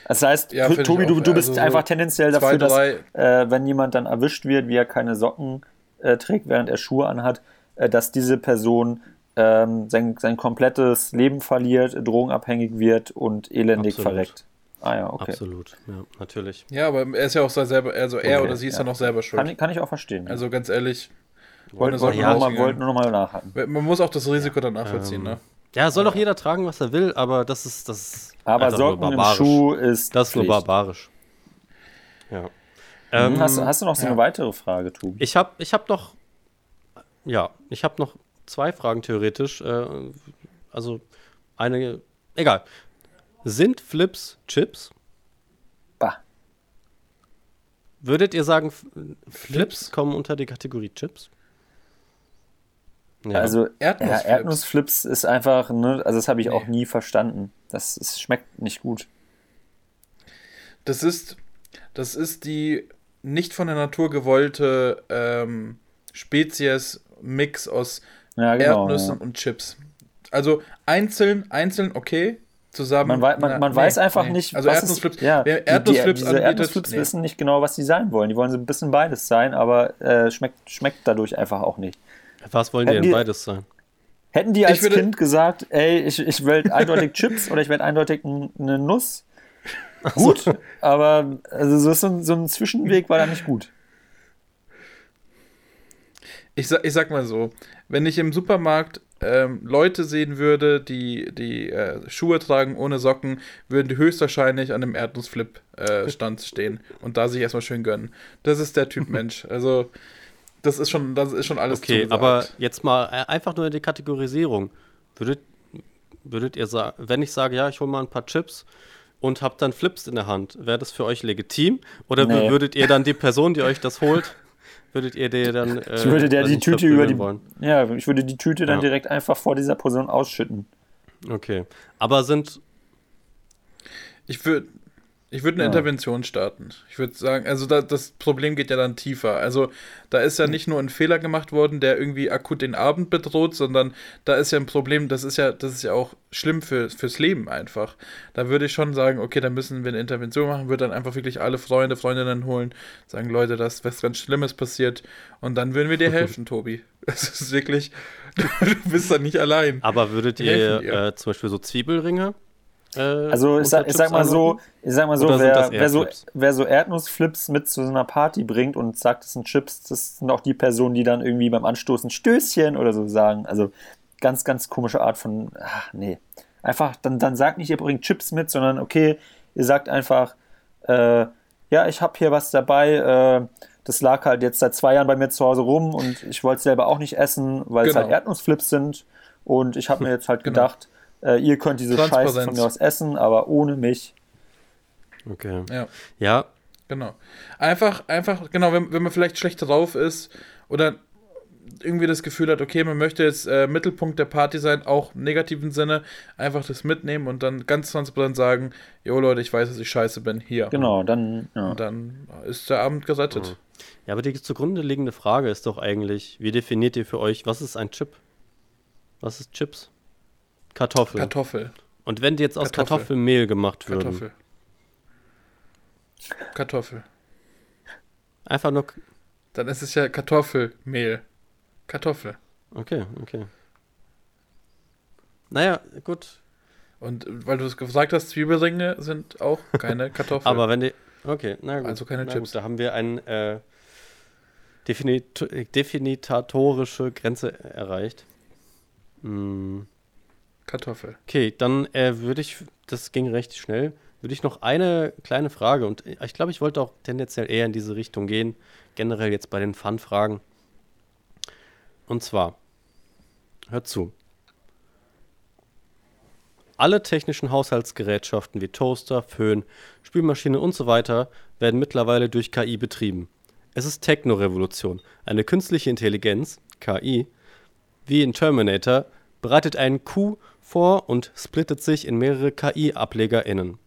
Das heißt, Ja, Tobi, du, du bist Also so einfach tendenziell zwei, dafür, dass drei- äh, wenn jemand dann erwischt wird, wie er keine Socken äh, trägt, während er Schuhe anhat, äh, dass diese Person ähm, sein, sein komplettes Leben verliert, drogenabhängig wird und elendig Absolut. verreckt. Ah ja, okay. Absolut. Ja, natürlich. Ja, aber er ist ja auch selber, also er Okay, oder sie ist ja, noch selber schuld. Kann, ich- kann ich auch verstehen. Also ganz ehrlich, wollte wollt nur, wollt nur noch mal nachhaken. man muss auch das Risiko dann nachvollziehen, Ähm, ne? Ja, soll doch jeder tragen, was er will, aber das ist das. ist Aber Socken im barbarisch. Schuh ist Das ist nur barbarisch. Ja. Hm, Ähm, hast, du- hast du noch so eine ja. weitere Frage, Tobi? Ich habe ich hab noch, ja, ich habe noch zwei Fragen theoretisch. Äh, also eine, egal. Sind Flips Chips? Bah. Würdet ihr sagen, Flips Flips? kommen unter die Kategorie Chips? Ja. Also, Erdnussflips. ja, Erdnussflips ist einfach, ne, also das habe ich Nee. auch nie verstanden. Das, es schmeckt nicht gut. Das ist, das ist die nicht von der Natur gewollte ähm, Spezies-Mix aus Ja, genau. Erdnüssen ja. und Chips. Also einzeln, einzeln okay, zusammen. Man, wei man, na, man nee, weiß einfach nee. nicht, Also was Erdnussflips, es, ja, wer die- Erdnussflips die, diese anbietet, Erdnussflips nee. wissen nicht genau, was sie sein wollen. Die wollen so ein bisschen beides sein, aber äh, schmeckt, schmeckt dadurch einfach auch nicht. Was wollen die Hätten denn die- beides sein? Hätten die als würde- Kind gesagt, ey, ich, ich will eindeutig Chips oder ich will eindeutig eine Nuss, gut, aber also so, ist so, ein, so ein Zwischenweg war da nicht gut. Ich sag, ich sag mal so, wenn ich im Supermarkt ähm, Leute sehen würde, die, die äh, Schuhe tragen ohne Socken, würden die höchstwahrscheinlich an einem Erdnussflip-Stand stehen und da sich erstmal schön gönnen. Das ist der Typ Mensch. Also, das ist schon, das ist schon alles Okay, zugesagt. aber jetzt mal äh, einfach nur die Kategorisierung. Würdet, würdet ihr sagen, wenn ich sage, ja, ich hole mal ein paar Chips und habe dann Flips in der Hand, wäre das für euch legitim? Oder Nee. würdet ihr dann die Person, die euch das holt, würdet ihr dir dann. Äh, Ich würde der die Tüte über die, wollen? ja, ich würde die Tüte dann Ja. direkt einfach vor dieser Person ausschütten. Okay. Aber sind. Ich würde ich würd eine Ja. Intervention starten. Ich würde sagen, also da, das Problem geht ja dann tiefer. Also da ist ja nicht nur ein Fehler gemacht worden, der irgendwie akut den Abend bedroht, sondern da ist ja ein Problem, das ist ja, das ist ja auch schlimm für, fürs Leben einfach. Da würde ich schon sagen, okay, da müssen wir eine Intervention machen, würde dann einfach wirklich alle Freunde, Freundinnen holen, sagen, Leute, das ist was ganz Schlimmes passiert und dann würden wir dir helfen, Tobi. Das ist wirklich, du bist da nicht allein. Aber würdet ihr äh, zum Beispiel so Zwiebelringe? Äh, Also ich sag, ich sag mal so, ich sag mal so, wer, wer, so, wer so Erdnussflips mit zu so einer Party bringt und sagt, das sind Chips, das sind auch die Personen, die dann irgendwie beim Anstoßen Stößchen oder so sagen. Also ganz, ganz komische Art von, ach nee. Einfach, dann, dann sagt nicht, ihr bringt Chips mit, sondern okay, ihr sagt einfach, äh, ja, ich habe hier was dabei, äh, das lag halt jetzt seit zwei Jahren bei mir zu Hause rum und ich wollte es selber auch nicht essen, weil es Genau. halt Erdnussflips sind und ich habe mir jetzt halt Genau. gedacht, äh, ihr könnt diese Scheiße von mir aus essen, aber ohne mich. Okay. Ja. Ja, Genau. Einfach, einfach, genau, wenn, wenn man vielleicht schlecht drauf ist oder irgendwie das Gefühl hat, okay, man möchte jetzt äh, Mittelpunkt der Party sein, auch im negativen Sinne, einfach das mitnehmen und dann ganz transparent sagen, jo Leute, ich weiß, dass ich scheiße bin, hier. Genau, dann, ja. Und dann ist der Abend gerettet. Ja, aber die zugrunde liegende Frage ist doch eigentlich, wie definiert ihr für euch, was ist ein Chip? Was ist Chips? Kartoffel. Kartoffel. Und wenn die jetzt aus Kartoffel. Kartoffelmehl gemacht würden, Kartoffel. Kartoffel. einfach nur. Dann ist es ja Kartoffelmehl. Kartoffel. Okay, okay. Naja, gut. Und weil du es gesagt hast, Zwiebelringe sind auch keine Kartoffeln. Aber wenn die. Okay, na gut. Also keine Chips. Gut, da haben wir eine äh, definit definitatorische Grenze erreicht. Mm. Kartoffel. Okay, dann äh, würde ich, das ging recht schnell, würde ich noch eine kleine Frage und ich glaube, ich wollte auch tendenziell eher in diese Richtung gehen, generell jetzt bei den Fun-Fragen. Und zwar, hört zu. Alle technischen Haushaltsgerätschaften wie Toaster, Föhn, Spülmaschine und so weiter werden mittlerweile durch KI betrieben. Es ist Techno-Revolution. Eine künstliche Intelligenz, KI, wie in Terminator, bereitet einen Coup vor und splittet sich in mehrere KI-AblegerInnen.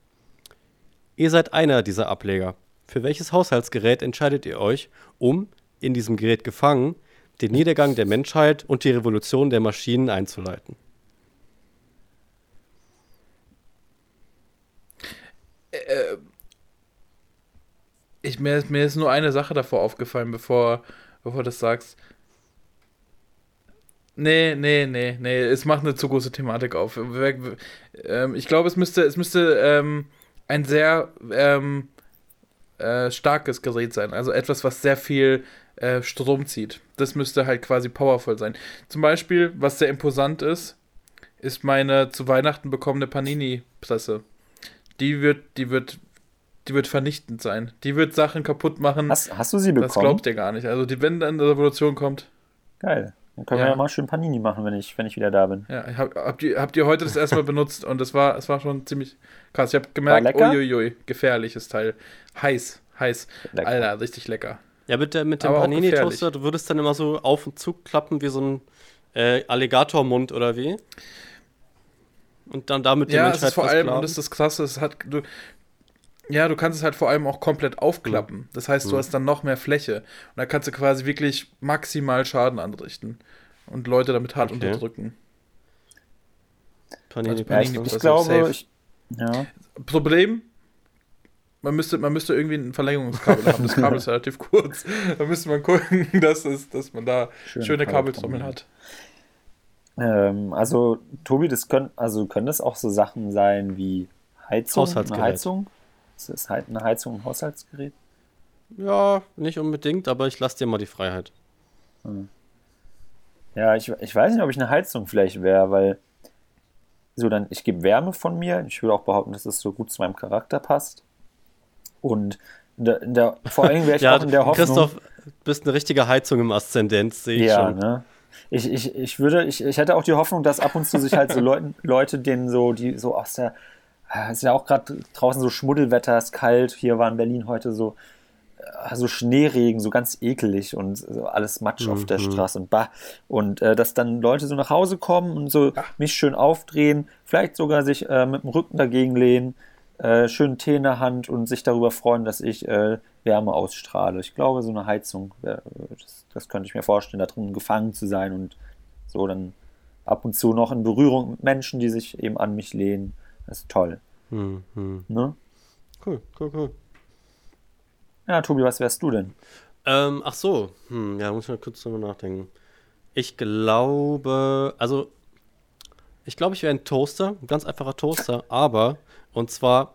Ihr seid einer dieser Ableger. Für welches Haushaltsgerät entscheidet ihr euch, um, in diesem Gerät gefangen, den Niedergang der Menschheit und die Revolution der Maschinen einzuleiten? Äh, ich, mir, mir ist nur eine Sache davor aufgefallen, bevor, bevor du das sagst. Nee, nee, nee, nee, es macht eine zu große Thematik auf. Ähm, ich glaube, es müsste, es müsste ähm, ein sehr ähm, äh, starkes Gerät sein. Also etwas, was sehr viel äh, Strom zieht. Das müsste halt quasi powerful sein. Zum Beispiel, was sehr imposant ist, ist meine zu Weihnachten bekommene Panini-Presse. Die wird, die wird, die wird vernichtend sein. Die wird Sachen kaputt machen. Hast, hast du sie bekommen? Das glaubt ihr gar nicht. Also die, wenn dann eine Revolution kommt. Geil. Dann können ja. wir ja mal schön Panini machen, wenn ich, wenn ich wieder da bin. Ja, hab, habt, ihr, habt ihr heute das erstmal benutzt und das war, es war schon ziemlich krass. Ich habe gemerkt, uiuiui, gefährliches Teil. Heiß, heiß. Lecker. Alter, richtig lecker. Ja, mit, der, mit dem Panini-Toaster, du würdest dann immer so auf und zu klappen wie so ein äh, Alligatormund oder wie? Und dann damit die ja, Menschheit es ist vor allem, und das ist das Krasse, es hat, du, ja, du kannst es halt vor allem auch komplett aufklappen. Das heißt, du mhm. hast dann noch mehr Fläche. Und da kannst du quasi wirklich maximal Schaden anrichten und Leute damit hart okay. unterdrücken. Panini, also Panini ich, glaube, ich, ja. Problem, man müsste, man müsste irgendwie ein Verlängerungskabel haben. Das Kabel ist relativ kurz. Da müsste man gucken, dass, es, dass man da schöne, schöne Kabeltrommeln hat. Ähm, also, Tobi, das können, also können das auch so Sachen sein wie Heizung? Eine Heizung? Ist das halt eine Heizung ein Haushaltsgerät? Ja, nicht unbedingt, aber ich lasse dir mal die Freiheit. Hm. Ja, ich, ich weiß nicht, ob ich eine Heizung vielleicht wäre, weil so dann, ich gebe Wärme von mir. Ich würde auch behaupten, dass es so gut zu meinem Charakter passt. Und in der, vor allem wäre ich ja, auch in der Hoffnung. Christoph, bist eine richtige Heizung im Aszendent, sehe ich ja, schon. Ne? Ich, ich, ich würde, ich, ich hätte auch die Hoffnung, dass ab und zu sich halt so Leuten, Leute, denen so, die so aus der, es ist ja auch gerade draußen so Schmuddelwetter, es ist kalt, hier war in Berlin heute so, äh, so Schneeregen, so ganz ekelig und so alles Matsch mhm. auf der mhm. Straße und bah. Und äh, dass dann Leute so nach Hause kommen und so Ach. mich schön aufdrehen, vielleicht sogar sich äh, mit dem Rücken dagegen lehnen äh, schönen Tee in der Hand und sich darüber freuen, dass ich äh, Wärme ausstrahle. Ich glaube, so eine Heizung, äh, das, das, könnte ich mir vorstellen, da drin gefangen zu sein und so dann ab und zu noch in Berührung mit Menschen, die sich eben an mich lehnen. Das ist toll. Hm, hm. Ne? Cool, cool, cool. Ja, Tobi, was wärst du denn? Ähm, ach so, hm, ja, muss ich mal kurz drüber nachdenken. Ich glaube, also, ich glaube, ich wäre ein Toaster, ein ganz einfacher Toaster, aber und zwar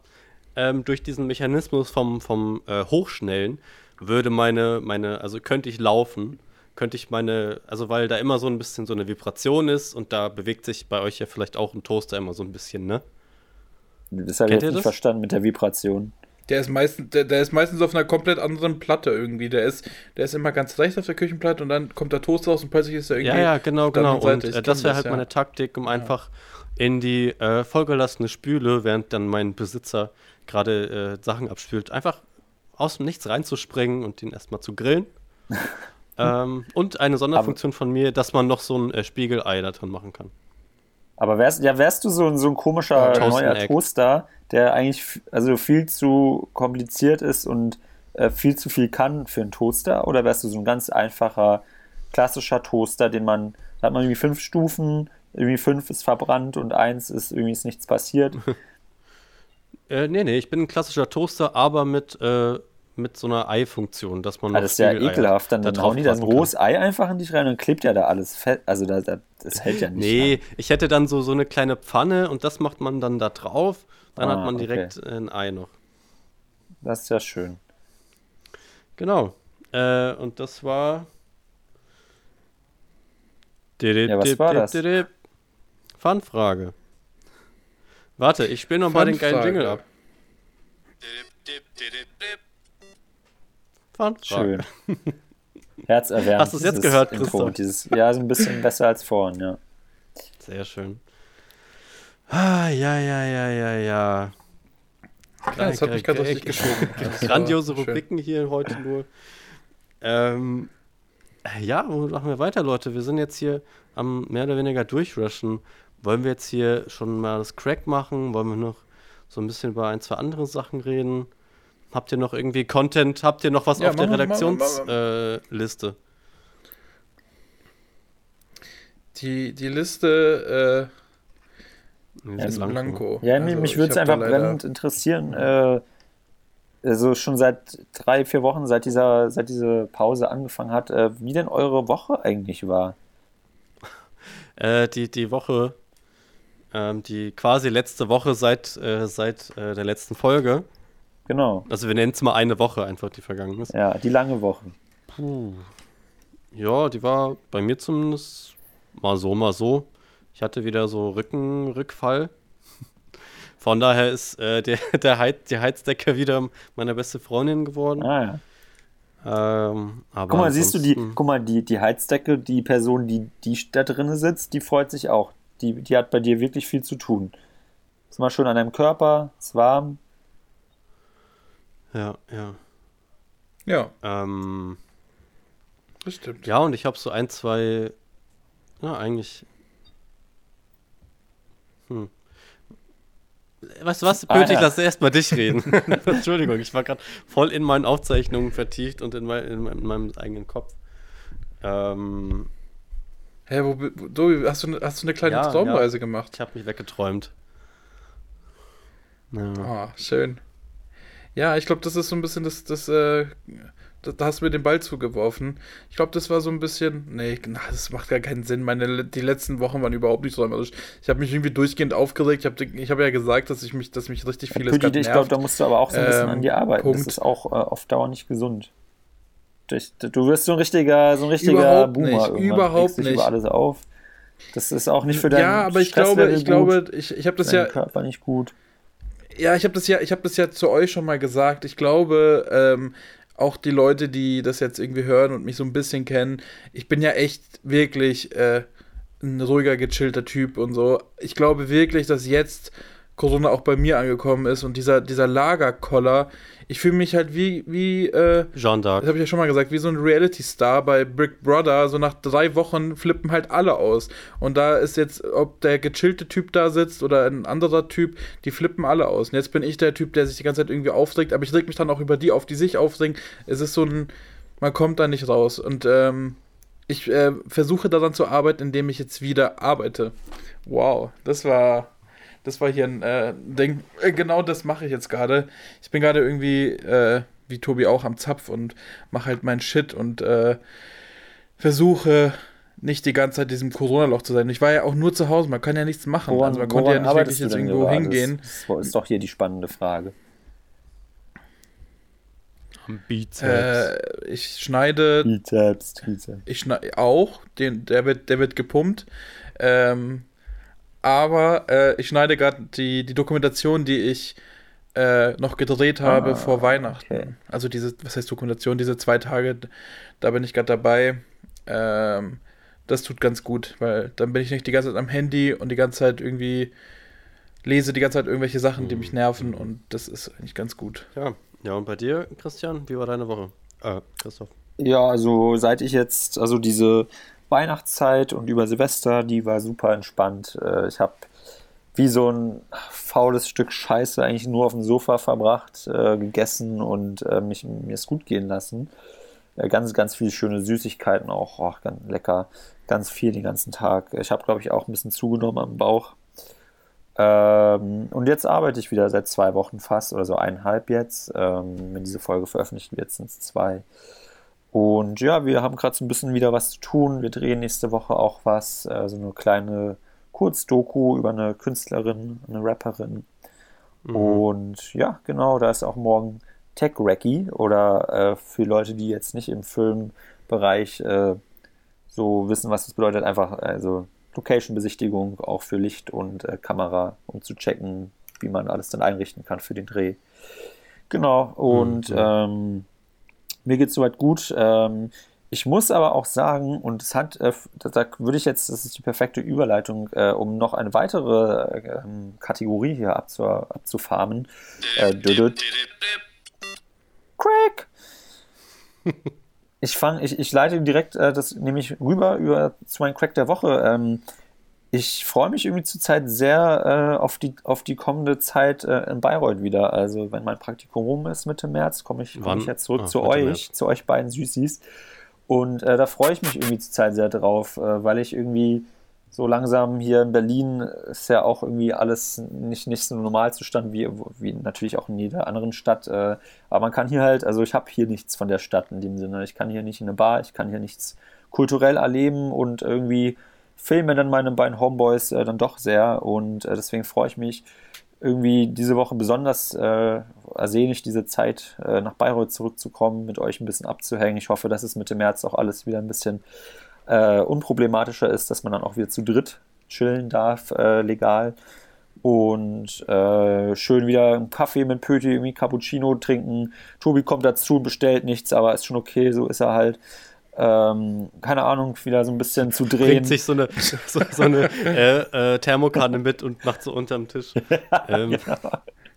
ähm, durch diesen Mechanismus vom, vom äh, Hochschnellen würde meine, meine, also könnte ich laufen, könnte ich meine, also weil da immer so ein bisschen so eine Vibration ist und da bewegt sich bei euch ja vielleicht auch ein Toaster immer so ein bisschen, ne? Das habe ich jetzt nicht das? verstanden mit der Vibration. Der ist, meistens, der, der, ist meistens auf einer komplett anderen Platte irgendwie. Der ist, der ist immer ganz rechts auf der Küchenplatte und dann kommt der Toaster raus und plötzlich ist er irgendwie. Ja, ja, genau, genau. Und äh, das wäre halt ja. meine Taktik, um ja. einfach in die äh, vollgelassene Spüle, während dann mein Besitzer gerade äh, Sachen abspült, einfach aus dem Nichts reinzuspringen und den erstmal zu grillen. ähm, und eine Sonderfunktion aber, von mir, dass man noch so ein äh, Spiegelei da drin machen kann. Aber wärst, ja, wärst du so, so ein komischer ja, neuer. Toaster, der eigentlich also viel zu kompliziert ist und äh, viel zu viel kann für einen Toaster? Oder wärst du so ein ganz einfacher, klassischer Toaster, den man, da hat man irgendwie fünf Stufen, irgendwie fünf ist verbrannt und eins ist irgendwie ist nichts passiert. äh, nee, nee, ich bin ein klassischer Toaster, aber mit, äh, mit so einer Ei-Funktion, dass man. Ah, das ist ja ekelhaft. Dann, da dann hauen die da ein rohes Ei einfach in dich rein und klebt ja da alles fett. Also da, da, das hält ja nicht. Nee, an. ich hätte dann so, so eine kleine Pfanne und das macht man dann da drauf. Dann ah, hat man direkt okay. ein Ei noch. Das ist ja schön. Genau. Äh, und das war. Ja, was war das? Fanfrage. Warte, ich spiele noch mal den geilen Jingle ab. Fanfrage. Schön. Herzerwärmend. Hast du es jetzt gehört, Christoph? Dieses, ja, so ein bisschen besser als vorhin, ja. Sehr schön. Ah, ja, ja, ja, ja, ja. Ja, das hat mich gerade richtig geschoben. Grandiose Rubriken hier heute nur. Ähm, Äh, ja, machen wir weiter, Leute. Wir sind jetzt hier am mehr oder weniger durchrushen. Wollen wir jetzt hier schon mal das Crack machen? Wollen wir noch so ein bisschen über ein, zwei andere Sachen reden? Habt ihr noch irgendwie Content? Habt ihr noch was ja, auf der Redaktionsliste? Äh, die, die Liste äh, ist Blanco. Ja, also, mich würde es einfach brennend interessieren. Äh, also schon seit drei, vier Wochen, seit dieser, seit diese Pause angefangen hat, äh, wie denn eure Woche eigentlich war. Äh, die, die Woche, ähm, die quasi letzte Woche seit, äh, seit äh, der letzten Folge. Genau. Also wir nennen es mal eine Woche einfach, die vergangen ist. Ja, die lange Woche. Puh. Ja, die war bei mir zumindest mal so, mal so. Ich hatte wieder so Rückenrückfall. Von daher ist äh, der, der Heiz, die Heizdecke wieder meine beste Freundin geworden. Ah, ja. Ähm, guck mal, siehst du die, guck mal, die, die Heizdecke, die Person, die, die da drin sitzt, die freut sich auch. Die, die hat bei dir wirklich viel zu tun. Ist mal schön an deinem Körper, ist warm. Ja, ja. Ja. Ähm, das stimmt. Ja, und ich habe so ein, zwei, ja, eigentlich. Hm. Weißt du was? Pöti, ah, ja. lass erstmal dich reden. Entschuldigung, ich war gerade voll in meinen Aufzeichnungen vertieft und in, mein, in, in meinem eigenen Kopf. Ähm. Hä, wo, wo, hast, du, hast du eine kleine ja, Traumreise ja. gemacht? Ich habe mich weggeträumt. Ja. Oh, schön. Ja, ich glaube, das ist so ein bisschen das, das, äh, da hast du mir den Ball zugeworfen. Ich glaube, das war so ein bisschen. Nee, das macht gar keinen Sinn. Meine, die letzten Wochen waren überhaupt nicht so träumerisch. Ich habe mich irgendwie durchgehend aufgeregt. Ich habe ich hab ja gesagt, dass ich mich, dass mich richtig vieles ja, Ich glaube, da musst du aber auch so ein bisschen ähm, an dir arbeiten. Punkt. Das ist auch äh, auf Dauer nicht gesund. Du wirst so ein richtiger, so ein richtiger überhaupt Boomer. Nicht, irgendwann. überhaupt nicht. über alles auf. Das ist auch nicht für deinen Ja, aber ich glaube, ich glaube, ich, ich habe das ja. Körper nicht gut. Ja, ich habe das ja, ich habe das ja zu euch schon mal gesagt. Ich glaube, ähm, auch die Leute, die das jetzt irgendwie hören und mich so ein bisschen kennen, ich bin ja echt wirklich äh, ein ruhiger, gechillter Typ und so. Ich glaube wirklich, dass jetzt Corona auch bei mir angekommen ist und dieser, dieser Lagerkoller, ich fühle mich halt wie, wie, äh, Jean d'Arc. Das habe ich ja schon mal gesagt, wie so ein Reality-Star bei Brick Brother. So nach drei Wochen flippen halt alle aus. Und da ist jetzt, ob der gechillte Typ da sitzt oder ein anderer Typ, die flippen alle aus. Und jetzt bin ich der Typ, der sich die ganze Zeit irgendwie aufregt, aber ich reg mich dann auch über die auf, die sich aufregen. Es ist so ein, man kommt da nicht raus. Und ähm, ich äh, versuche daran zu arbeiten, indem ich jetzt wieder arbeite. Wow, das war das war hier ein äh, Ding. Äh, genau das mache ich jetzt gerade. Ich bin gerade irgendwie, äh, wie Tobi auch, am Zapf und mache halt mein Shit und äh, versuche nicht die ganze Zeit diesem Corona-Loch zu sein. Ich war ja auch nur zu Hause, man kann ja nichts machen. Woran, also man konnte ja nicht wirklich jetzt irgendwo gerade? hingehen. Das ist doch hier die spannende Frage. Am Bizeps. Äh, ich schneide. Bizeps, Trizeps. Ich schneide auch, den, der, wird, der wird gepumpt. Ähm, aber äh, ich schneide gerade die, die Dokumentation, die ich äh, noch gedreht habe ah, vor Weihnachten. Okay. Also diese, was heißt Dokumentation, diese zwei Tage, da bin ich gerade dabei. Ähm, das tut ganz gut, weil dann bin ich nicht die ganze Zeit am Handy und die ganze Zeit irgendwie lese die ganze Zeit irgendwelche Sachen, die mich mhm. nerven und das ist eigentlich ganz gut. Ja, ja und bei dir, Christian, wie war deine Woche? Äh, Christoph. Ja, also seit ich jetzt, also diese Weihnachtszeit und über Silvester, die war super entspannt. Äh, ich habe wie so ein faules Stück Scheiße eigentlich nur auf dem Sofa verbracht, äh, gegessen und äh, mich, mir es gut gehen lassen. ganz, ganz viele schöne Süßigkeiten auch, oh, ganz lecker, ganz viel den ganzen Tag. Ich habe, glaube ich, auch ein bisschen zugenommen am Bauch. Ähm, und jetzt arbeite ich wieder seit zwei Wochen fast oder so eineinhalb jetzt. Ähm, wenn diese Folge veröffentlicht wird, sind es zwei. Und ja, wir haben gerade so ein bisschen wieder was zu tun. Wir drehen nächste Woche auch was, äh, so eine kleine Kurzdoku über eine Künstlerin, eine Rapperin. Mhm. Und ja, genau, da ist auch morgen Tech Racky oder äh, für Leute, die jetzt nicht im Filmbereich äh, so wissen, was das bedeutet, einfach also Location-Besichtigung auch für Licht und äh, Kamera, um zu checken, wie man alles dann einrichten kann für den Dreh. Genau, und mhm. ähm, mir geht es soweit gut. Ähm, ich muss aber auch sagen, und es hat, äh, da würde ich jetzt, das ist die perfekte Überleitung, äh, um noch eine weitere äh, Kategorie hier abzu, abzufarmen. Äh, Crack! ich fange, ich, ich leite direkt äh, das nämlich rüber über zu meinem Crack der Woche. Ähm, ich freue mich irgendwie zurzeit sehr äh, auf, die, auf die kommende Zeit äh, in Bayreuth wieder. Also wenn mein Praktikum rum ist Mitte März, komme ich, komm ich jetzt zurück ah, zu euch, März. zu euch beiden Süßis. Und äh, da freue ich mich irgendwie zurzeit sehr drauf, äh, weil ich irgendwie so langsam hier in Berlin ist ja auch irgendwie alles nicht, nicht so Normalzustand wie, wie natürlich auch in jeder anderen Stadt. Äh, aber man kann hier halt, also ich habe hier nichts von der Stadt in dem Sinne. Ich kann hier nicht in eine Bar, ich kann hier nichts kulturell erleben und irgendwie filme dann meine beiden Homeboys äh, dann doch sehr und äh, deswegen freue ich mich irgendwie diese Woche besonders äh, ersehne ich diese Zeit, äh, nach Bayreuth zurückzukommen, mit euch ein bisschen abzuhängen. Ich hoffe, dass es Mitte März auch alles wieder ein bisschen äh, unproblematischer ist, dass man dann auch wieder zu dritt chillen darf, äh, legal. Und äh, schön wieder einen Kaffee mit Pöti, irgendwie Cappuccino trinken. Tobi kommt dazu bestellt nichts, aber ist schon okay, so ist er halt. Ähm, keine Ahnung, wieder so ein bisschen zu drehen. Bringt sich so eine, so, so eine äh, äh, Thermokanne mit und macht so unterm Tisch. ähm.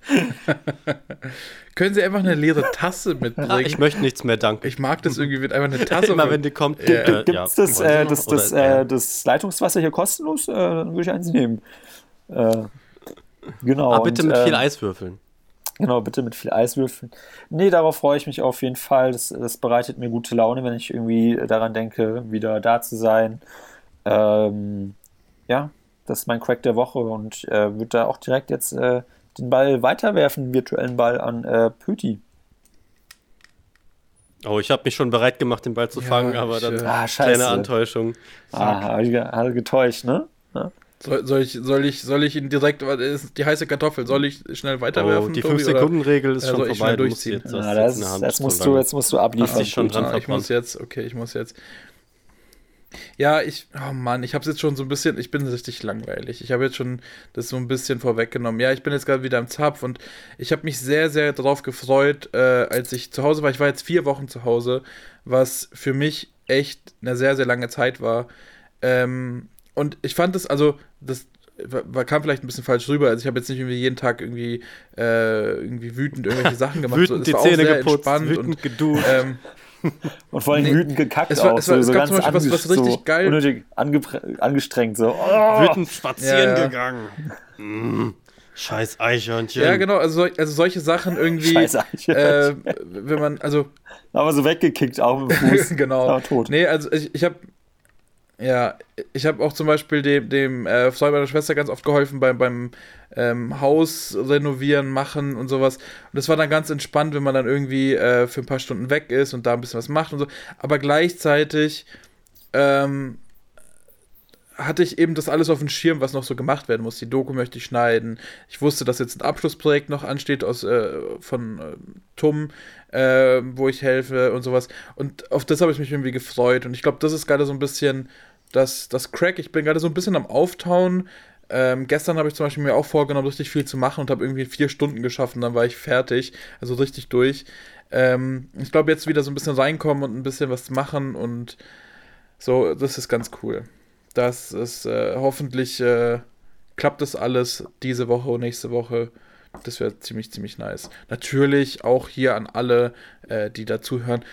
Können Sie einfach eine leere Tasse mitbringen? Ah, ich möchte nichts mehr, danke. Ich mag das irgendwie, wird einfach eine Tasse. Immer wenn die kommt. Äh, Gibt es das, äh, das, das, äh, das, Leitungswasser hier kostenlos? Äh, dann würde ich eins nehmen. Äh, genau. Ah, bitte und, mit viel ähm, Eiswürfeln. Genau, bitte mit viel Eiswürfeln. Nee, darauf freue ich mich auf jeden Fall. Das, das bereitet mir gute Laune, wenn ich irgendwie daran denke, wieder da zu sein. Ähm, ja, das ist mein Crack der Woche und äh, würde da auch direkt jetzt äh, den Ball weiterwerfen, den virtuellen Ball an äh, Pöti. Oh, ich habe mich schon bereit gemacht, den Ball zu ja, fangen, aber dann äh, ah, kleine Antäuschung. Ah, habe ich getäuscht, ne? Ja. Soll, soll, ich, soll, ich, soll ich ihn direkt, ist die heiße Kartoffel, soll ich schnell weiterwerfen? Oh, die 5-Sekunden-Regel ist schon vorbei. Durchziehen? Jetzt, ah, das, das musst du, jetzt musst du abliefern. Ich, schon dran ich muss jetzt, okay, ich muss jetzt. Ja, ich, oh Mann, ich habe es jetzt schon so ein bisschen, ich bin richtig langweilig. Ich habe jetzt schon das so ein bisschen vorweggenommen. Ja, ich bin jetzt gerade wieder im Zapf und ich habe mich sehr, sehr darauf gefreut, äh, als ich zu Hause war. Ich war jetzt vier Wochen zu Hause, was für mich echt eine sehr, sehr lange Zeit war. Ähm, und ich fand das, also, das war, kam vielleicht ein bisschen falsch rüber. Also ich habe jetzt nicht irgendwie jeden Tag irgendwie, äh, irgendwie wütend irgendwelche Sachen gemacht. wütend so, die Zähne geputzt, wütend und, geduscht. Ähm, und vor allem nee, wütend gekackt es war, auch. Es, war, so, es so gab zum Beispiel was, was richtig so geil. Unnötig angestrengt, so. Oh. Wütend spazieren ja. gegangen. Mm. Scheiß Eichhörnchen. Ja, genau, also, also solche Sachen irgendwie. Scheiß Eichhörnchen. Äh, wenn man, also. Aber so weggekickt auch mit dem Fuß. genau. Aber tot. Nee, also ich, ich habe ja, ich habe auch zum Beispiel dem, dem äh, Freund meiner Schwester ganz oft geholfen beim, beim ähm, Haus renovieren, machen und sowas. Und das war dann ganz entspannt, wenn man dann irgendwie äh, für ein paar Stunden weg ist und da ein bisschen was macht und so. Aber gleichzeitig ähm, hatte ich eben das alles auf dem Schirm, was noch so gemacht werden muss. Die Doku möchte ich schneiden. Ich wusste, dass jetzt ein Abschlussprojekt noch ansteht aus, äh, von äh, TUM, äh, wo ich helfe und sowas. Und auf das habe ich mich irgendwie gefreut. Und ich glaube, das ist gerade so ein bisschen das, das Crack. Ich bin gerade so ein bisschen am Auftauen. Ähm, gestern habe ich zum Beispiel mir auch vorgenommen, richtig viel zu machen und habe irgendwie vier Stunden geschafft und dann war ich fertig. Also richtig durch. Ähm, ich glaube, jetzt wieder so ein bisschen reinkommen und ein bisschen was machen und so, das ist ganz cool dass es äh, hoffentlich äh, klappt das alles diese Woche und nächste Woche. Das wäre ziemlich, ziemlich nice. Natürlich auch hier an alle, äh, die dazuhören.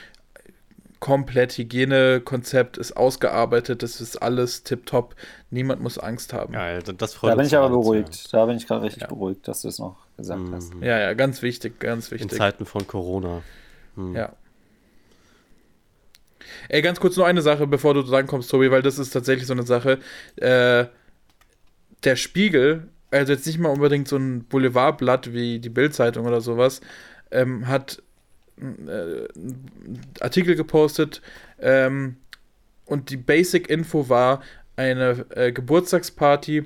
Komplett Hygienekonzept ist ausgearbeitet, das ist alles tipptopp. Niemand muss Angst haben. Geil, das freut Da bin ich aber beruhigt. Da bin ich gerade richtig ja. beruhigt, dass du es noch gesagt mhm. hast. Ja, ja, ganz wichtig, ganz wichtig. In Zeiten von Corona. Mhm. Ja. Ey, ganz kurz nur eine Sache, bevor du drankommst, Tobi, weil das ist tatsächlich so eine Sache. Äh, der Spiegel, also jetzt nicht mal unbedingt so ein Boulevardblatt wie die Bildzeitung oder sowas, ähm, hat äh, einen Artikel gepostet ähm, und die Basic Info war eine äh, Geburtstagsparty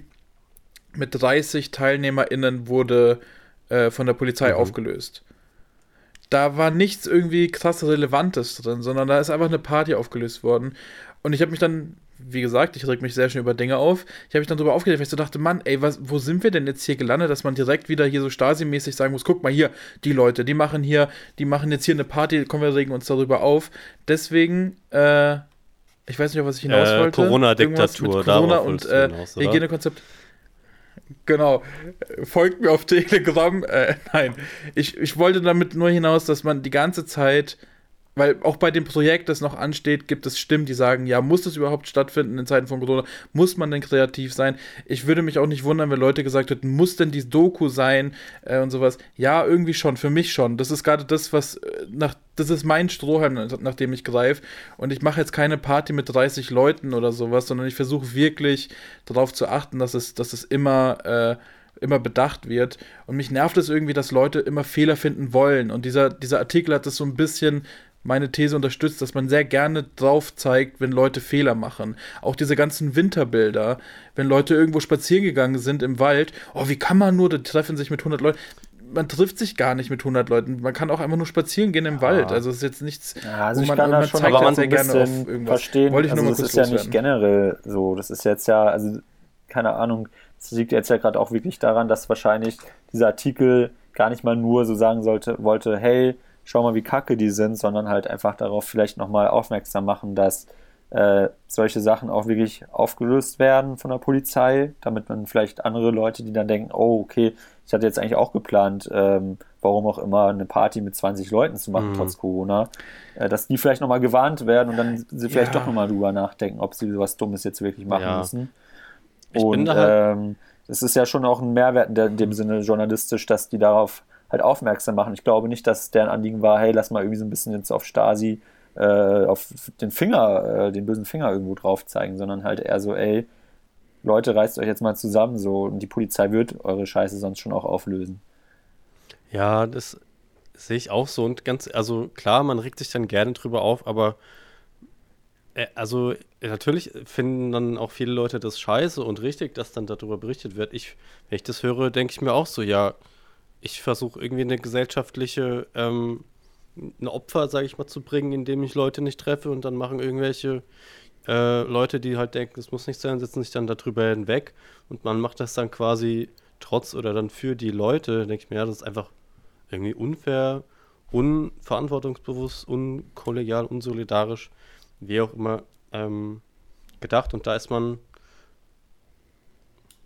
mit 30 TeilnehmerInnen wurde äh, von der Polizei mhm. aufgelöst da war nichts irgendwie krass Relevantes drin, sondern da ist einfach eine Party aufgelöst worden. Und ich habe mich dann, wie gesagt, ich reg mich sehr schön über Dinge auf. Ich habe mich dann darüber aufgeregt, weil ich so dachte, Mann, ey, was, wo sind wir denn jetzt hier gelandet, dass man direkt wieder hier so Stasi-mäßig sagen muss, guck mal hier, die Leute, die machen hier, die machen jetzt hier eine Party, kommen wir regen uns darüber auf. Deswegen, äh, ich weiß nicht, auf was ich hinaus äh, wollte. Corona-Diktatur, Corona und äh, Hygienekonzept. Genau. Folgt mir auf Telegram. Äh, nein. Ich, ich wollte damit nur hinaus, dass man die ganze Zeit weil auch bei dem Projekt, das noch ansteht, gibt es Stimmen, die sagen, ja, muss das überhaupt stattfinden in Zeiten von Corona? Muss man denn kreativ sein? Ich würde mich auch nicht wundern, wenn Leute gesagt hätten, muss denn die Doku sein äh, und sowas? Ja, irgendwie schon, für mich schon. Das ist gerade das, was äh, nach, das ist mein Strohhalm, nach dem ich greife. Und ich mache jetzt keine Party mit 30 Leuten oder sowas, sondern ich versuche wirklich darauf zu achten, dass es, dass es immer äh, immer bedacht wird. Und mich nervt es irgendwie, dass Leute immer Fehler finden wollen. Und dieser, dieser Artikel hat das so ein bisschen meine These unterstützt, dass man sehr gerne drauf zeigt, wenn Leute Fehler machen. Auch diese ganzen Winterbilder, wenn Leute irgendwo spazieren gegangen sind im Wald, oh, wie kann man nur, da treffen sich mit 100 Leuten. Man trifft sich gar nicht mit 100 Leuten. Man kann auch einfach nur spazieren gehen im ja. Wald. Also es ist jetzt nichts, ja, also wo man, man schon, aber man sehr gerne auf irgendwas. Verstehen. Wollte ich also nur mal das ist ja nicht generell so. Das ist jetzt ja, also keine Ahnung, es liegt jetzt ja gerade auch wirklich daran, dass wahrscheinlich dieser Artikel gar nicht mal nur so sagen sollte, wollte, hey, schau mal, wie kacke die sind, sondern halt einfach darauf vielleicht nochmal aufmerksam machen, dass äh, solche Sachen auch wirklich aufgelöst werden von der Polizei, damit man vielleicht andere Leute, die dann denken, oh, okay, ich hatte jetzt eigentlich auch geplant, ähm, warum auch immer, eine Party mit 20 Leuten zu machen, mhm. trotz Corona, äh, dass die vielleicht nochmal gewarnt werden und dann sie vielleicht ja. doch nochmal drüber nachdenken, ob sie sowas Dummes jetzt wirklich machen ja. müssen. Ich und halt ähm, es ist ja schon auch ein Mehrwert in, der, in dem Sinne journalistisch, dass die darauf halt aufmerksam machen. Ich glaube nicht, dass deren Anliegen war, hey, lass mal irgendwie so ein bisschen jetzt auf Stasi, äh, auf den Finger, äh, den bösen Finger irgendwo drauf zeigen, sondern halt eher so, ey, Leute, reißt euch jetzt mal zusammen so und die Polizei wird eure Scheiße sonst schon auch auflösen. Ja, das sehe ich auch so und ganz, also klar, man regt sich dann gerne drüber auf, aber äh, also natürlich finden dann auch viele Leute das scheiße und richtig, dass dann darüber berichtet wird. Ich, wenn ich das höre, denke ich mir auch so, ja, ich versuche irgendwie eine gesellschaftliche, ähm, ein Opfer, sage ich mal, zu bringen, indem ich Leute nicht treffe und dann machen irgendwelche äh, Leute, die halt denken, es muss nicht sein, setzen sich dann darüber hinweg. Und man macht das dann quasi trotz oder dann für die Leute, denke ich mir, ja, das ist einfach irgendwie unfair, unverantwortungsbewusst, unkollegial, unsolidarisch, wie auch immer ähm, gedacht. Und da ist man ein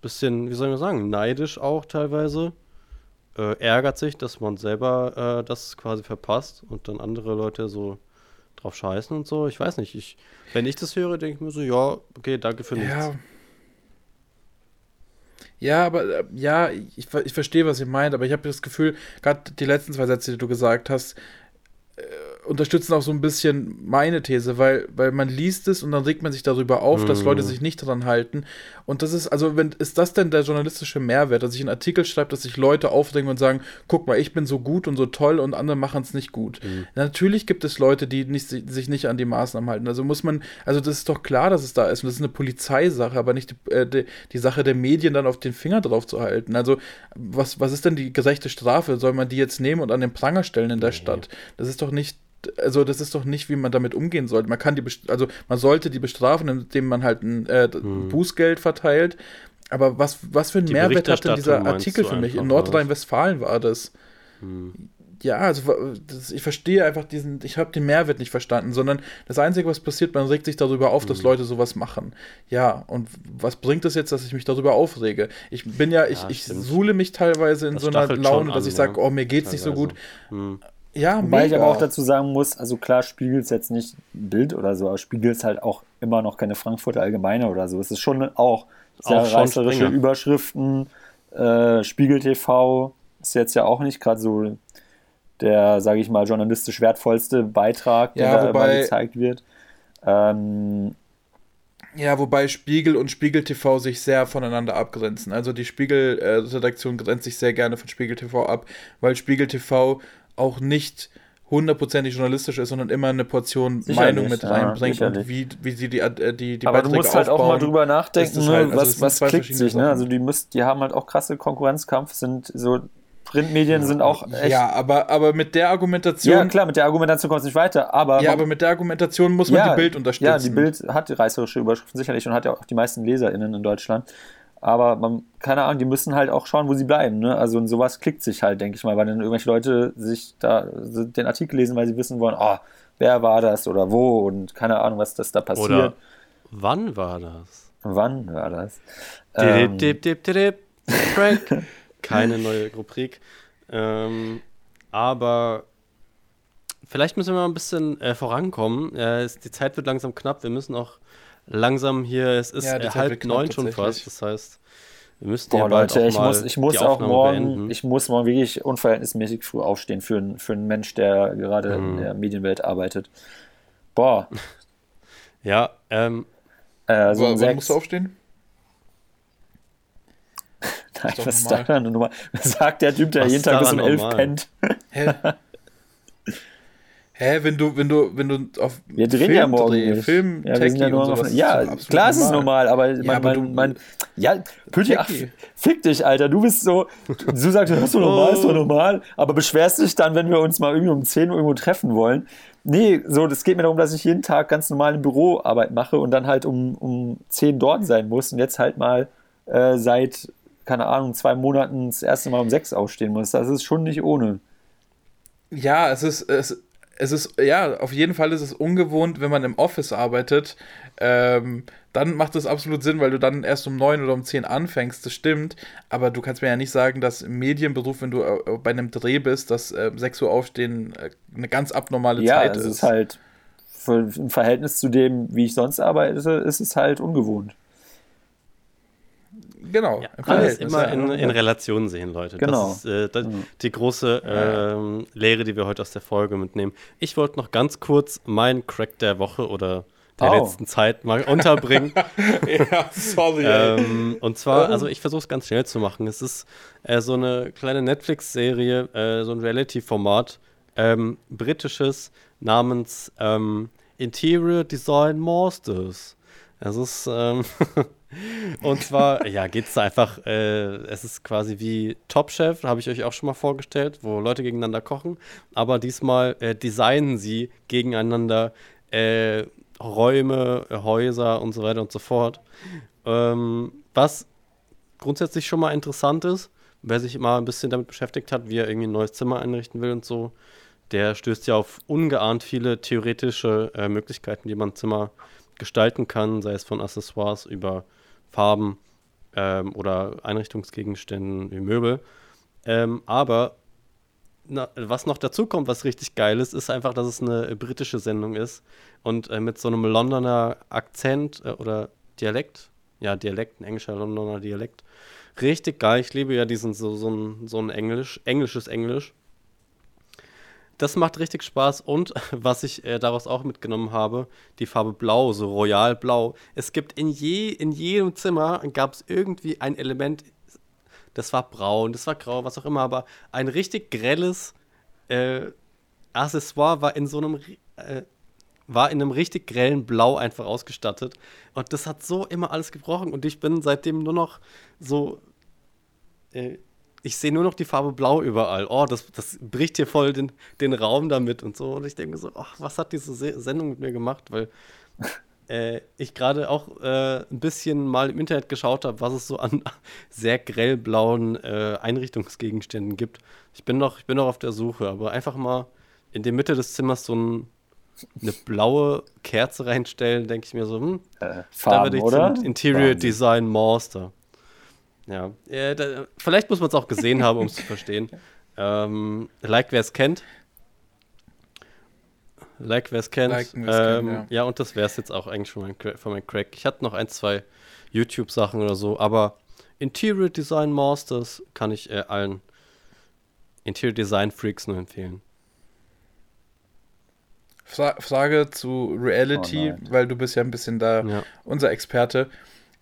bisschen, wie soll man sagen, neidisch auch teilweise äh, ärgert sich, dass man selber äh, das quasi verpasst und dann andere Leute so drauf scheißen und so. Ich weiß nicht. Ich, wenn ich das höre, denke ich mir so, ja, okay, danke für nichts. Ja. Ja, aber äh, ja, ich, ich verstehe, was ihr meint, aber ich habe das Gefühl, gerade die letzten zwei Sätze, die du gesagt hast, äh, unterstützen auch so ein bisschen meine These, weil, weil man liest es und dann regt man sich darüber auf, mhm. dass Leute sich nicht daran halten. Und das ist, also, wenn, ist das denn der journalistische Mehrwert, dass ich einen Artikel schreibe, dass sich Leute aufregen und sagen, guck mal, ich bin so gut und so toll und andere machen es nicht gut. Mhm. Natürlich gibt es Leute, die nicht, sich nicht an die Maßnahmen halten. Also muss man, also das ist doch klar, dass es da ist. Und das ist eine Polizeisache, aber nicht die, äh, die, die Sache der Medien dann auf den Finger drauf zu halten. Also, was, was ist denn die gerechte Strafe? Soll man die jetzt nehmen und an den Pranger stellen in der mhm. Stadt? Das ist doch nicht also das ist doch nicht, wie man damit umgehen sollte. Man kann die, also man sollte die bestrafen, indem man halt ein äh, hm. Bußgeld verteilt. Aber was, was für ein Mehrwert hat denn dieser Artikel für mich? In Nordrhein-Westfalen war das. Hm. Ja, also das, ich verstehe einfach diesen, ich habe den Mehrwert nicht verstanden, sondern das Einzige, was passiert, man regt sich darüber auf, hm. dass Leute sowas machen. Ja, und was bringt es das jetzt, dass ich mich darüber aufrege? Ich bin ja, ich, ja, ich suhle mich teilweise in das so einer Laune, dass ich sage, oh, mir geht's teilweise. nicht so gut. Hm. Ja, Wobei mega. ich aber auch dazu sagen muss, also klar spiegelt es jetzt nicht ein Bild oder so, aber spiegelt es halt auch immer noch keine Frankfurter Allgemeine oder so. Es ist schon auch sehr auch reißerische Überschriften. Äh, Spiegel TV ist jetzt ja auch nicht gerade so der, sage ich mal, journalistisch wertvollste Beitrag, der ja, wobei, da gezeigt wird. Ähm, ja, wobei Spiegel und Spiegel TV sich sehr voneinander abgrenzen. Also die Spiegel-Redaktion äh, grenzt sich sehr gerne von Spiegel TV ab, weil Spiegel TV auch nicht hundertprozentig journalistisch ist, sondern immer eine Portion sicherlich, Meinung mit reinbringt ja, und wie, wie sie die, äh, die, die Aber Beiträge du musst halt auch mal drüber nachdenken, ne, halt, also was, was klickt sich. Ne? Also die, müsst, die haben halt auch krasse Konkurrenzkampf, sind so Printmedien sind auch echt. Ja, aber, aber mit der Argumentation. Ja, klar, mit der Argumentation kommt es nicht weiter. Aber ja, aber mit der Argumentation muss man ja, die Bild unterstützen. Ja, die Bild hat die reißerische Überschriften sicherlich und hat ja auch die meisten LeserInnen in Deutschland. Aber man, keine Ahnung, die müssen halt auch schauen, wo sie bleiben. Ne? Also und sowas klickt sich halt, denke ich mal, weil dann irgendwelche Leute sich da den Artikel lesen, weil sie wissen wollen, oh, wer war das oder wo und keine Ahnung, was das da passiert. Oder wann war das? Wann war das? Ähm, dip, dip, dip, Frank. Keine neue Rubrik. Ähm, aber vielleicht müssen wir mal ein bisschen äh, vorankommen. Äh, die Zeit wird langsam knapp. Wir müssen auch langsam hier, es ist Ja, halb neun schon fast. Das heißt, wir müssen Boah, ja bald Leute, auch ich mal muss, ich muss die auch Aufnahme morgen, beenden. ich muss morgen wirklich unverhältnismäßig früh aufstehen für, einen- für einen Mensch, der gerade Mhm. in der Medienwelt arbeitet. Boah, ja, ähm, äh, so wann Sechs. musst du aufstehen? Nein, was ist da eine Nummer? Sagt der Typ, der Was jeden Tag bis um elf normal? pennt. Hä? Hä, wenn du, wenn du, wenn du auf Wir drehen ja morgen nicht. Film, ja, ja, Techie nur und sowas, ja ist klar ist es normal, aber, Ja, mein, aber mein, ja, Pütti, ach, fick dich, Alter, du bist so, du sagst, das ist doch normal, ist doch normal, aber beschwerst dich dann, wenn wir uns mal irgendwie um 10 Uhr irgendwo treffen wollen. Nee, so, das geht mir darum, dass ich jeden Tag ganz normal eine Büroarbeit mache und dann halt um, um 10 dort sein muss und jetzt halt mal äh, seit, keine Ahnung, zwei Monaten das erste Mal um 6 aufstehen muss. Das ist schon nicht ohne. Ja, es ist, es, es ist, ja, auf jeden Fall ist es ungewohnt, wenn man im Office arbeitet. Ähm, dann macht es absolut Sinn, weil du dann erst um 9 oder um 10 anfängst, das stimmt. Aber du kannst mir ja nicht sagen, dass im Medienberuf, wenn du äh, bei einem Dreh bist, dass äh, 6 Uhr aufstehen äh, eine ganz abnormale Ja, Zeit es ist. ist halt für, im Verhältnis zu dem, wie ich sonst arbeite, ist es halt ungewohnt. Genau. Ja, alles immer ja. in, in Relation sehen, Leute. Genau. Das ist äh, das, die große ähm, Lehre, die wir heute aus der Folge mitnehmen. Ich wollte noch ganz kurz meinen Crack der Woche oder der Oh. letzten Zeit mal unterbringen. ja, sorry. ähm, und zwar, also ich versuche es ganz schnell zu machen. Es ist äh, so eine kleine Netflix-Serie, äh, so ein Reality-Format, ähm, britisches, namens ähm, Interior Design Masters. Es ist, ähm, und zwar, ja, geht es einfach, äh, es ist quasi wie Top Chef, habe ich euch auch schon mal vorgestellt, wo Leute gegeneinander kochen, aber diesmal äh, designen sie gegeneinander äh, Räume, Häuser und so weiter und so fort. Ähm, was grundsätzlich schon mal interessant ist, wer sich mal ein bisschen damit beschäftigt hat, wie er irgendwie ein neues Zimmer einrichten will und so, der stößt ja auf ungeahnt viele theoretische äh, Möglichkeiten, wie man ein Zimmer gestalten kann, sei es von Accessoires über Farben ähm, oder Einrichtungsgegenständen wie Möbel. Ähm, aber na, was noch dazu kommt, was richtig geil ist, ist einfach, dass es eine britische Sendung ist und äh, mit so einem Londoner Akzent äh, oder Dialekt, ja, Dialekt, ein englischer Londoner Dialekt. Richtig geil. Ich liebe ja diesen so, so ein, so ein Englisch, englisches Englisch. Das macht richtig Spaß und was ich äh, daraus auch mitgenommen habe, die Farbe Blau, so Royal Blau. Es gibt in, je, in jedem Zimmer gab es irgendwie ein Element, das war braun, das war grau, was auch immer, aber ein richtig grelles äh, Accessoire war in so einem äh, war in einem richtig grellen Blau einfach ausgestattet und das hat so immer alles gebrochen und ich bin seitdem nur noch so äh, ich sehe nur noch die Farbe Blau überall. Oh, das, das bricht hier voll den, den Raum damit und so. Und ich denke so, ach, was hat diese Se Sendung mit mir gemacht? Weil äh, ich gerade auch äh, ein bisschen mal im Internet geschaut habe, was es so an sehr grellblauen äh, Einrichtungsgegenständen gibt. Ich bin noch, ich bin noch auf der Suche, aber einfach mal in die Mitte des Zimmers so ein, eine blaue Kerze reinstellen, denke ich mir so, hm, Äh, da Farben, werde ich zum Interior Wahnsinn. Design Master. Ja, äh, da, vielleicht muss man es auch gesehen haben, um es zu verstehen. Ähm, like, wer es kennt. Like, wer es kennt. Liken, wer's kennt, ähm, ja. ja. und das wäre es jetzt auch eigentlich Cra- von meinem Crack. Ich hatte noch ein, zwei YouTube-Sachen oder so, aber Interior Design Masters kann ich äh, allen Interior Design Freaks nur empfehlen. Fra Frage zu Reality, Oh weil du bist ja ein bisschen da Ja. unser Experte.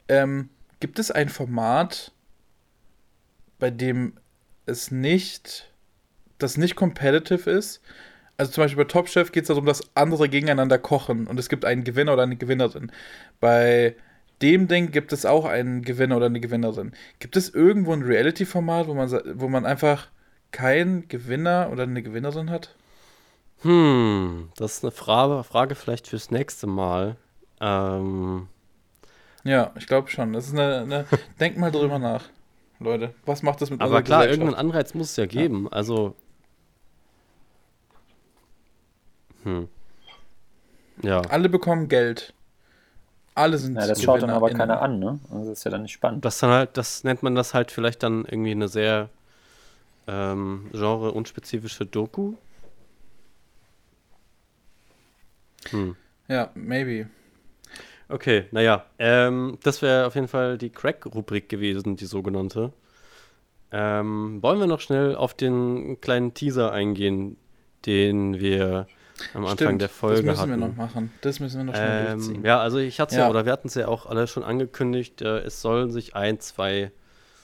Ähm, gibt es ein Format, bei dem es nicht, das nicht competitive ist? Also zum Beispiel bei Top Chef geht es darum, dass andere gegeneinander kochen und es gibt einen Gewinner oder eine Gewinnerin. Bei dem Ding gibt es auch einen Gewinner oder eine Gewinnerin. Gibt es irgendwo ein Reality-Format, wo man, wo man einfach keinen Gewinner oder eine Gewinnerin hat? Hm, das ist eine Frage, Frage vielleicht fürs nächste Mal. Ähm, Ja, ich glaube schon. Das ist eine, eine Denkt mal drüber nach, Leute. Was macht das mit aber unserer klar, Gesellschaft? irgendeinen Anreiz muss es ja geben. Also. Hm. Ja. Alle bekommen Geld. Alle sind Ja, das schaut dann aber keiner an, ne? Also das ist ja dann nicht spannend. Das dann halt, das nennt man das halt vielleicht dann irgendwie eine sehr ähm, genre-unspezifische Doku. Hm. Ja, maybe. Okay, naja, ähm, das wäre auf jeden Fall die Crack-Rubrik gewesen, die sogenannte. Ähm, wollen wir noch schnell auf den kleinen Teaser eingehen, den wir am Anfang Stimmt, der Folge hatten. Das müssen hatten. wir noch machen. Das müssen wir noch schnell ähm, durchziehen. Ja, also ich hatte es ja. ja. oder wir hatten es ja auch alle schon angekündigt, äh, es sollen sich ein, zwei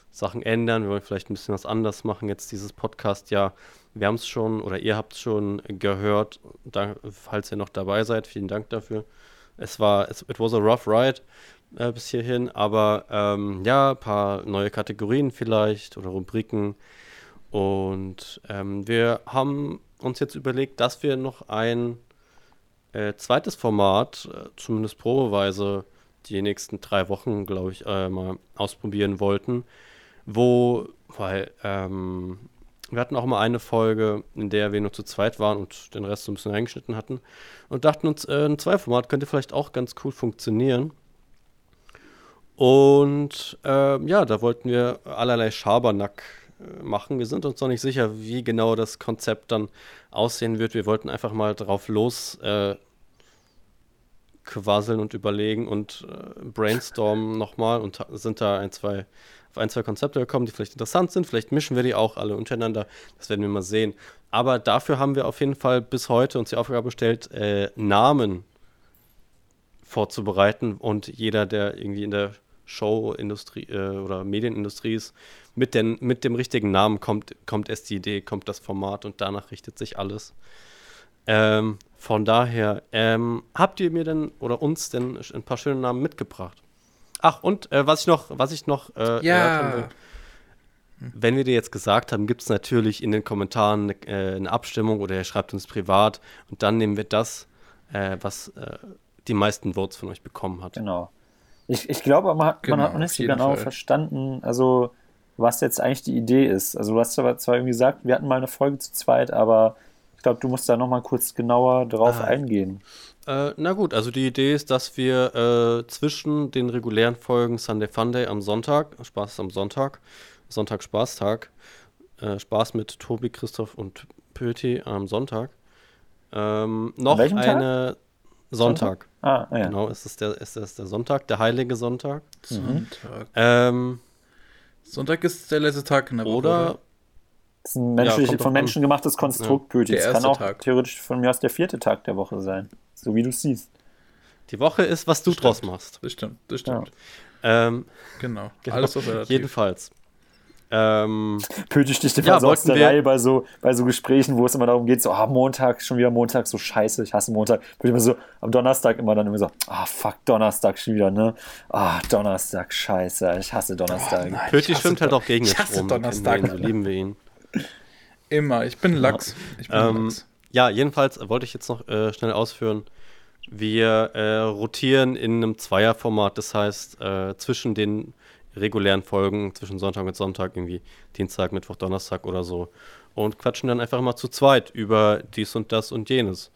Sachen ändern. Wir wollen vielleicht ein bisschen was anders machen jetzt dieses Podcast. Ja, wir haben es schon oder ihr habt es schon gehört, da, falls ihr noch dabei seid. Vielen Dank dafür es war, it was a rough ride äh, bis hierhin, aber ähm, ja, ein paar neue Kategorien vielleicht oder Rubriken. Und ähm, wir haben uns jetzt überlegt, dass wir noch ein äh, zweites Format, äh, zumindest probeweise, die nächsten drei Wochen, glaube ich, äh, mal ausprobieren wollten, wo, weil ähm, wir hatten auch mal eine Folge, in der wir nur zu zweit waren und den Rest so ein bisschen eingeschnitten hatten. Und dachten uns, äh, ein Zweiformat könnte vielleicht auch ganz cool funktionieren. Und äh, ja, da wollten wir allerlei Schabernack äh, machen. Wir sind uns noch nicht sicher, wie genau das Konzept dann aussehen wird. Wir wollten einfach mal drauf los äh, quasseln und überlegen und äh, brainstormen nochmal und sind da ein, zwei auf ein, zwei Konzepte gekommen, die vielleicht interessant sind. Vielleicht mischen wir die auch alle untereinander. Das werden wir mal sehen. Aber dafür haben wir auf jeden Fall bis heute uns die Aufgabe gestellt, äh, Namen vorzubereiten. Und jeder, der irgendwie in der Showindustrie äh, oder Medienindustrie ist, mit, den, mit dem richtigen Namen kommt, kommt erst die Idee, kommt das Format und danach richtet sich alles. Ähm, von daher, ähm, habt ihr mir denn oder uns denn ein paar schöne Namen mitgebracht? Ach, und äh, was ich noch, was ich noch äh, ja. wenn wir dir jetzt gesagt haben, gibt es natürlich in den Kommentaren eine, äh, eine, Abstimmung oder ihr schreibt uns privat und dann nehmen wir das, äh, was äh, die meisten Votes von euch bekommen hat. Genau. Ich, ich glaube, man, genau, man hat noch nicht so genau Fall. verstanden, also was jetzt eigentlich die Idee ist. Also du hast zwar irgendwie gesagt, wir hatten mal eine Folge zu zweit, aber glaube, du musst da noch mal kurz genauer drauf ah, eingehen. Äh, na gut, also die Idee ist, dass wir äh, zwischen den regulären Folgen Sunday Funday am Sonntag, Spaß ist am Sonntag, Sonntag Spaßtag, äh, Spaß mit Tobi, Christoph und Pöti am Sonntag, ähm, noch eine Sonntag. Sonntag. Ah, ja. Genau, ist es der, ist es der Sonntag, der heilige Sonntag. Mhm. Sonntag. Ähm, Sonntag ist der letzte Tag in der Woche. Oder, das ist ein menschlich, ja, von Menschen gemachtes Konstrukt, ja. Pöti. Das kann auch Tag. theoretisch von mir aus der vierte Tag der Woche sein. So wie du siehst. Die Woche ist, was du das draus machst. Das stimmt, das stimmt. Ja. Ähm, genau. genau. Alles relativ. Jedenfalls. Ähm, Pöte sticht ja, aus der Reihe bei so, bei so Gesprächen, wo es immer darum geht, so, ah, Montag, schon wieder Montag, so scheiße, ich hasse Montag. Würde immer so, am Donnerstag immer dann immer so, ah, fuck, Donnerstag schon wieder, ne? Ah, Donnerstag, scheiße, ich hasse Donnerstag. Oh, Pöti schwimmt halt auch gegen den Strom. Donnerstag. Ihn, so lieben wir ihn. Immer, ich bin Lachs. Ich bin ähm, Lachs. Ja, jedenfalls wollte ich jetzt noch äh, schnell ausführen. Wir äh, rotieren in einem Zweierformat, das heißt äh, zwischen den regulären Folgen, zwischen Sonntag und Sonntag, irgendwie Dienstag, Mittwoch, Donnerstag oder so, und quatschen dann einfach mal zu zweit über dies und das und jenes.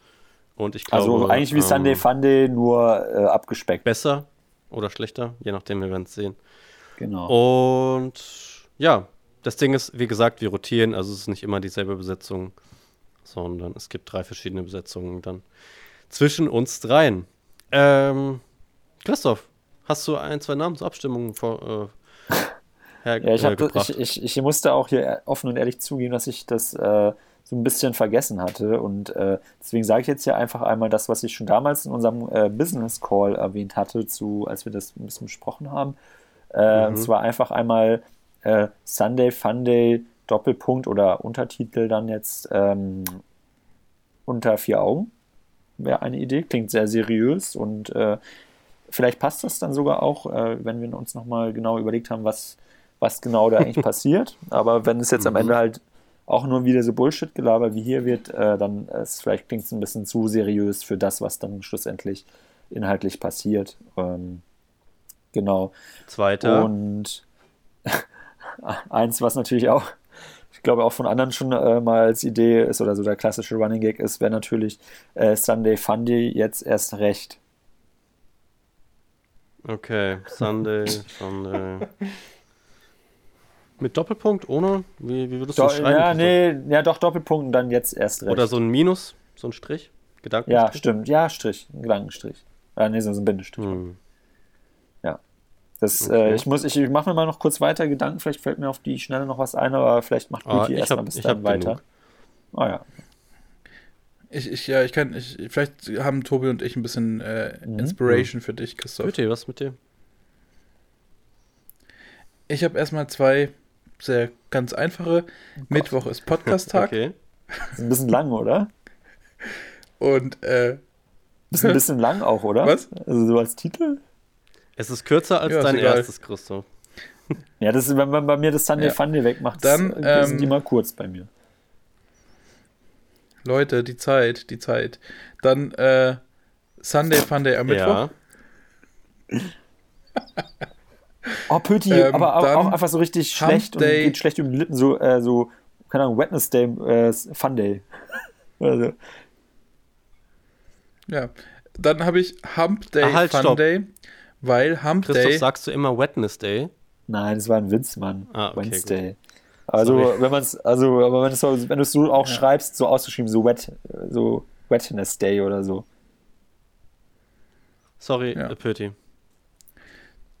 Und ich also glaube, also eigentlich wie ähm, Sunday Funday, nur äh, abgespeckt. Besser oder schlechter, je nachdem, wir werden es sehen. Genau. Und ja, das Ding ist, wie gesagt, wir rotieren, also es ist nicht immer dieselbe Besetzung sondern es gibt drei verschiedene Besetzungen dann zwischen uns dreien. Ähm, Christoph, hast du ein, zwei Namen zur Abstimmung vor, äh, her, ja, ich, hab, äh, ich, ich, ich, musste auch hier offen und ehrlich zugeben, dass ich das äh, so ein bisschen vergessen hatte. Und äh, deswegen sage ich jetzt hier einfach einmal das, was ich schon damals in unserem äh, Business Call erwähnt hatte, zu, als wir das ein bisschen besprochen haben. Äh, mhm. Und zwar einfach einmal Sunday Funday Doppelpunkt oder Untertitel dann jetzt ähm, unter vier Augen. Wäre eine Idee, klingt sehr seriös und äh, vielleicht passt das dann sogar auch, äh, wenn wir uns nochmal genau überlegt haben, was, was genau da eigentlich passiert. Aber wenn es jetzt am Ende mhm. halt auch nur wieder so Bullshit-Gelaber wie hier wird, äh, dann ist vielleicht klingt es ein bisschen zu seriös für das, was dann schlussendlich inhaltlich passiert. Ähm, genau. Zweiter. Und eins, was natürlich auch ich glaube auch von anderen schon äh, mal als Idee ist oder so der klassische Running Gag ist, wäre natürlich äh, Sunday Funday jetzt erst recht. Okay, Sunday, Sunday. Mit Doppelpunkt, ohne? Wie, wie würdest du Do das schreiben? Ja, nee, ja doch, Doppelpunkt und dann jetzt erst recht. Oder so ein Minus, so ein Strich? Gedanken. Ja, stimmt. Ja, Strich. Ein Gedankenstrich. Ah, nee, so ein Bindestrich. Hm. Das, Okay. äh, ich muss, ich mache mir mal noch kurz weiter Gedanken. Vielleicht fällt mir auf die Schnelle noch was ein, aber vielleicht macht Ah, Beauty ich erstmal hab- bis ich dann hab weiter. genug. Oh ja. Ich, ich, ja, ich kann, ich, vielleicht haben Tobi und ich ein bisschen äh, Mhm. Inspiration für dich, Christoph. Bitte, was mit dir? Ich habe erstmal zwei sehr ganz einfache. Mittwoch ist Podcast-Tag Okay. Ist ein bisschen lang, oder? und äh, Ist ein bisschen lang auch, oder? Was? Also so als Titel? Es ist kürzer als Ja, dein egal. erstes, Christoph. Ja, das ist, wenn man bei mir das Sunday Ja. Funday wegmacht, Dann, das, sind ähm, die mal kurz bei mir. Leute, die Zeit, die Zeit. Dann äh, Sunday Funday am Mittwoch. Ja. Oh, Pöti, ähm, aber auch, einfach so richtig Hump schlecht und Day. geht schlecht über die Lippen, so, äh, so keine Ahnung, Wednesday, äh, Funday. also, Ja. Dann habe ich Hump Day Ah, halt, stopp. Weil Hump Christoph, Day. sagst du immer Wednesday? nein, das war ein Witz, Mann. Ah, okay, Wednesday. Also, Sorry. wenn man es, also, aber wenn, es so, wenn du es so auch schreibst, so ausgeschrieben, so Wet, so Wetness oder so. Sorry, Ja. äh, Pöti.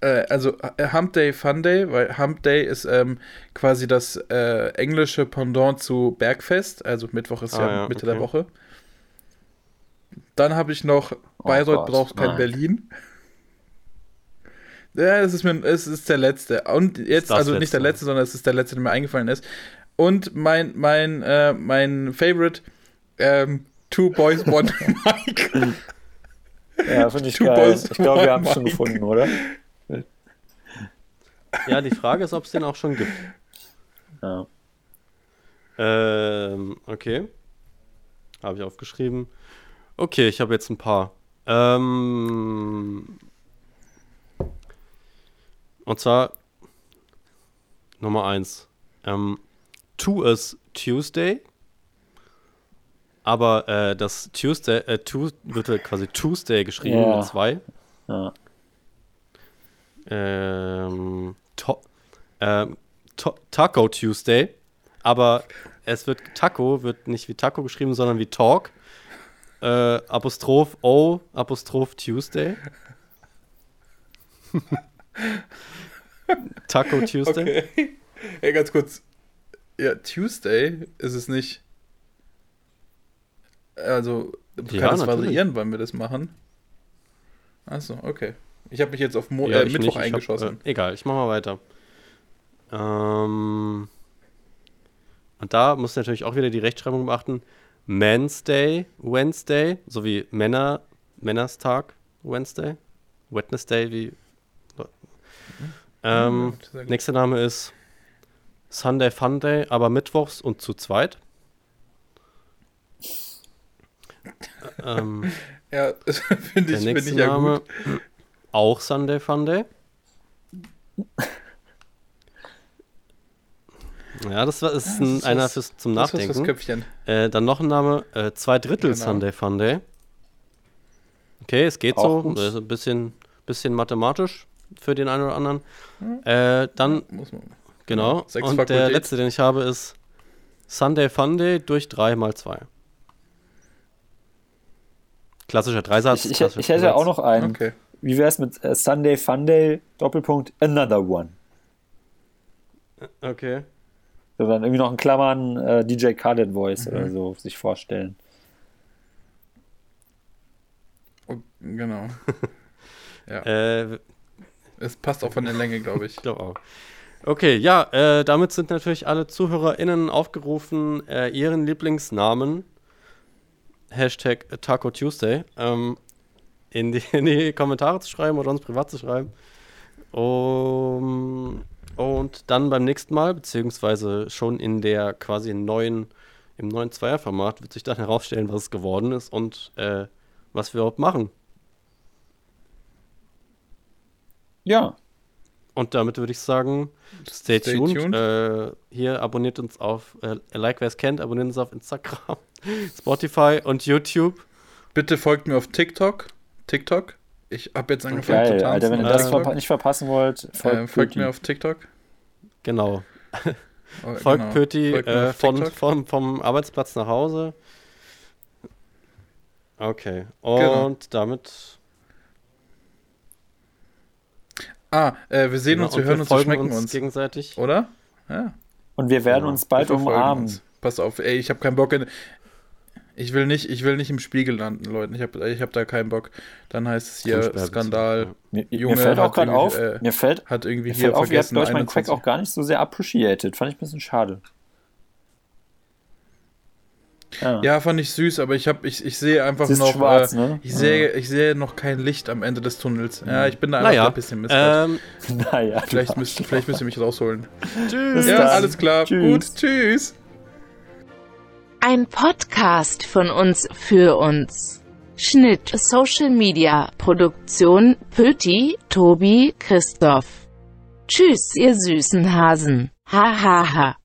äh, also äh, Hump Day Fun Day, weil Hump Day ist ähm, quasi das äh, englische Pendant zu Bergfest, also Mittwoch ist Ah, ja, ja, Mitte okay. der Woche. Dann habe ich noch Bayreuth Gott, braucht kein nein. Berlin. Ja, es ist, mir, es ist der letzte. Und jetzt, das also nicht der Letzte. sondern es ist der letzte, der mir eingefallen ist. Und mein, mein, äh, mein Favorite, ähm, Two Boys, One Mike. Ja, finde ich Two geil. Boys, Ich glaube, wir haben es schon gefunden, oder? Ja, die Frage ist, ob es den auch schon gibt. Ja. Ähm, okay. Habe ich aufgeschrieben. Okay, ich habe jetzt ein paar. Ähm, und zwar Nummer eins. Ähm, to is Tuesday. Aber äh, das Tuesday, äh, tu, wird halt quasi Tuesday geschrieben Ja. mit zwei. Ja. Ähm, to, ähm, to, Taco Tuesday, aber es wird Taco wird nicht wie Taco geschrieben, sondern wie Talk. Äh, Apostroph O, Apostroph Tuesday. Taco Tuesday. Okay. Ey, ganz kurz. Ja, Tuesday ist es nicht. Also, du Ja, natürlich. variieren, wann wir das machen. Achso, okay. Ich habe mich jetzt auf Mo Ja, äh, Mittwoch nicht, ich hab, eingeschossen. äh, egal, ich mach mal weiter. Ähm, und da muss natürlich auch wieder die Rechtschreibung beachten. Men's Day, Wednesday, sowie Männer, Männerstag, Wednesday. Wednesday, wie. Ähm, Ja, nächster Name ist Sunday Fun Day, aber mittwochs und zu zweit. ähm, ja, das finde der ich, find nächste ich ja Name gut. auch Sunday Fun Day. Ja, das war, ist das ein, ist einer was- fürs, zum Das ist Nachdenken. fürs Köpfchen. Äh, dann noch ein Name, äh, zwei Drittel Genau. Sunday Fun Day. Okay, es geht Auch so. gut. Das ist ein bisschen, bisschen mathematisch für den einen oder anderen. Äh, dann, Muss man. genau. Sechs Und der Fakultät. letzte, den ich habe, ist Sunday Fun Day durch 3 mal 2. Klassischer Dreisatz. Ich, ich, klassischer ich hätte Dreisatz. auch noch einen. Okay. Wie wäre es mit äh, Sunday Funday, Doppelpunkt, another one? Okay. So, dann irgendwie noch in Klammern äh, DJ Khaled Voice Mhm. oder so sich vorstellen. Genau. Äh, Es passt auch von der Länge, glaube ich. Ich glaube auch. Okay, ja, äh, damit sind natürlich alle ZuhörerInnen aufgerufen, äh, ihren Lieblingsnamen, Hashtag Taco Tuesday, ähm, in, die, in die Kommentare zu schreiben oder uns privat zu schreiben. Um, und dann beim nächsten Mal, beziehungsweise schon in der quasi neuen, im neuen Zweierformat, wird sich dann herausstellen, was es geworden ist und äh, was wir überhaupt machen. Ja, Und damit würde ich sagen, stay, Stay tuned. tuned. Äh, hier abonniert uns auf, äh, like wer es kennt, abonniert uns auf Instagram, Spotify und YouTube. Bitte folgt mir auf TikTok. TikTok. Ich habe jetzt angefangen geil. zu tanzen. Alter, wenn ihr das TikTok. verpa nicht verpassen wollt, folgt, äh, folgt mir auf TikTok. Genau. Oh, Folgt genau. Pöti äh, von, TikTok. vom, vom Arbeitsplatz nach Hause. Okay. Und genau. damit. Ah, äh, wir sehen genau, uns, wir hören wir uns, wir schmecken uns, uns. Gegenseitig. Oder? Ja. Und wir werden genau. uns bald umarmen. Uns. Pass auf, ey, ich habe keinen Bock. In, ich will nicht, ich will nicht im Spiegel landen, Leute. Ich habe ich hab da keinen Bock. Dann heißt es hier Skandal. Mir, Junge mir fällt auch gerade auf, äh, mir fällt, hat irgendwie mir hier fällt auf, ihr habt, meinen Crack auch gar nicht so sehr appreciated. Fand ich ein bisschen schade. Ja. ja, fand ich süß, aber ich habe ich, ich sehe einfach noch schwarz, äh, ne? ich sehe ich sehe noch kein Licht am Ende des Tunnels. Ja, ich bin da naja. ein bisschen Mist. Ähm, naja, vielleicht müsst vielleicht müsst ihr mich rausholen. tschüss. Ja, alles klar. Tschüss. Gut, tschüss. Ein Podcast von uns für uns. Schnitt Social Media Produktion Pöti, Tobi, Christoph. Tschüss, ihr süßen Hasen. Ha ha ha.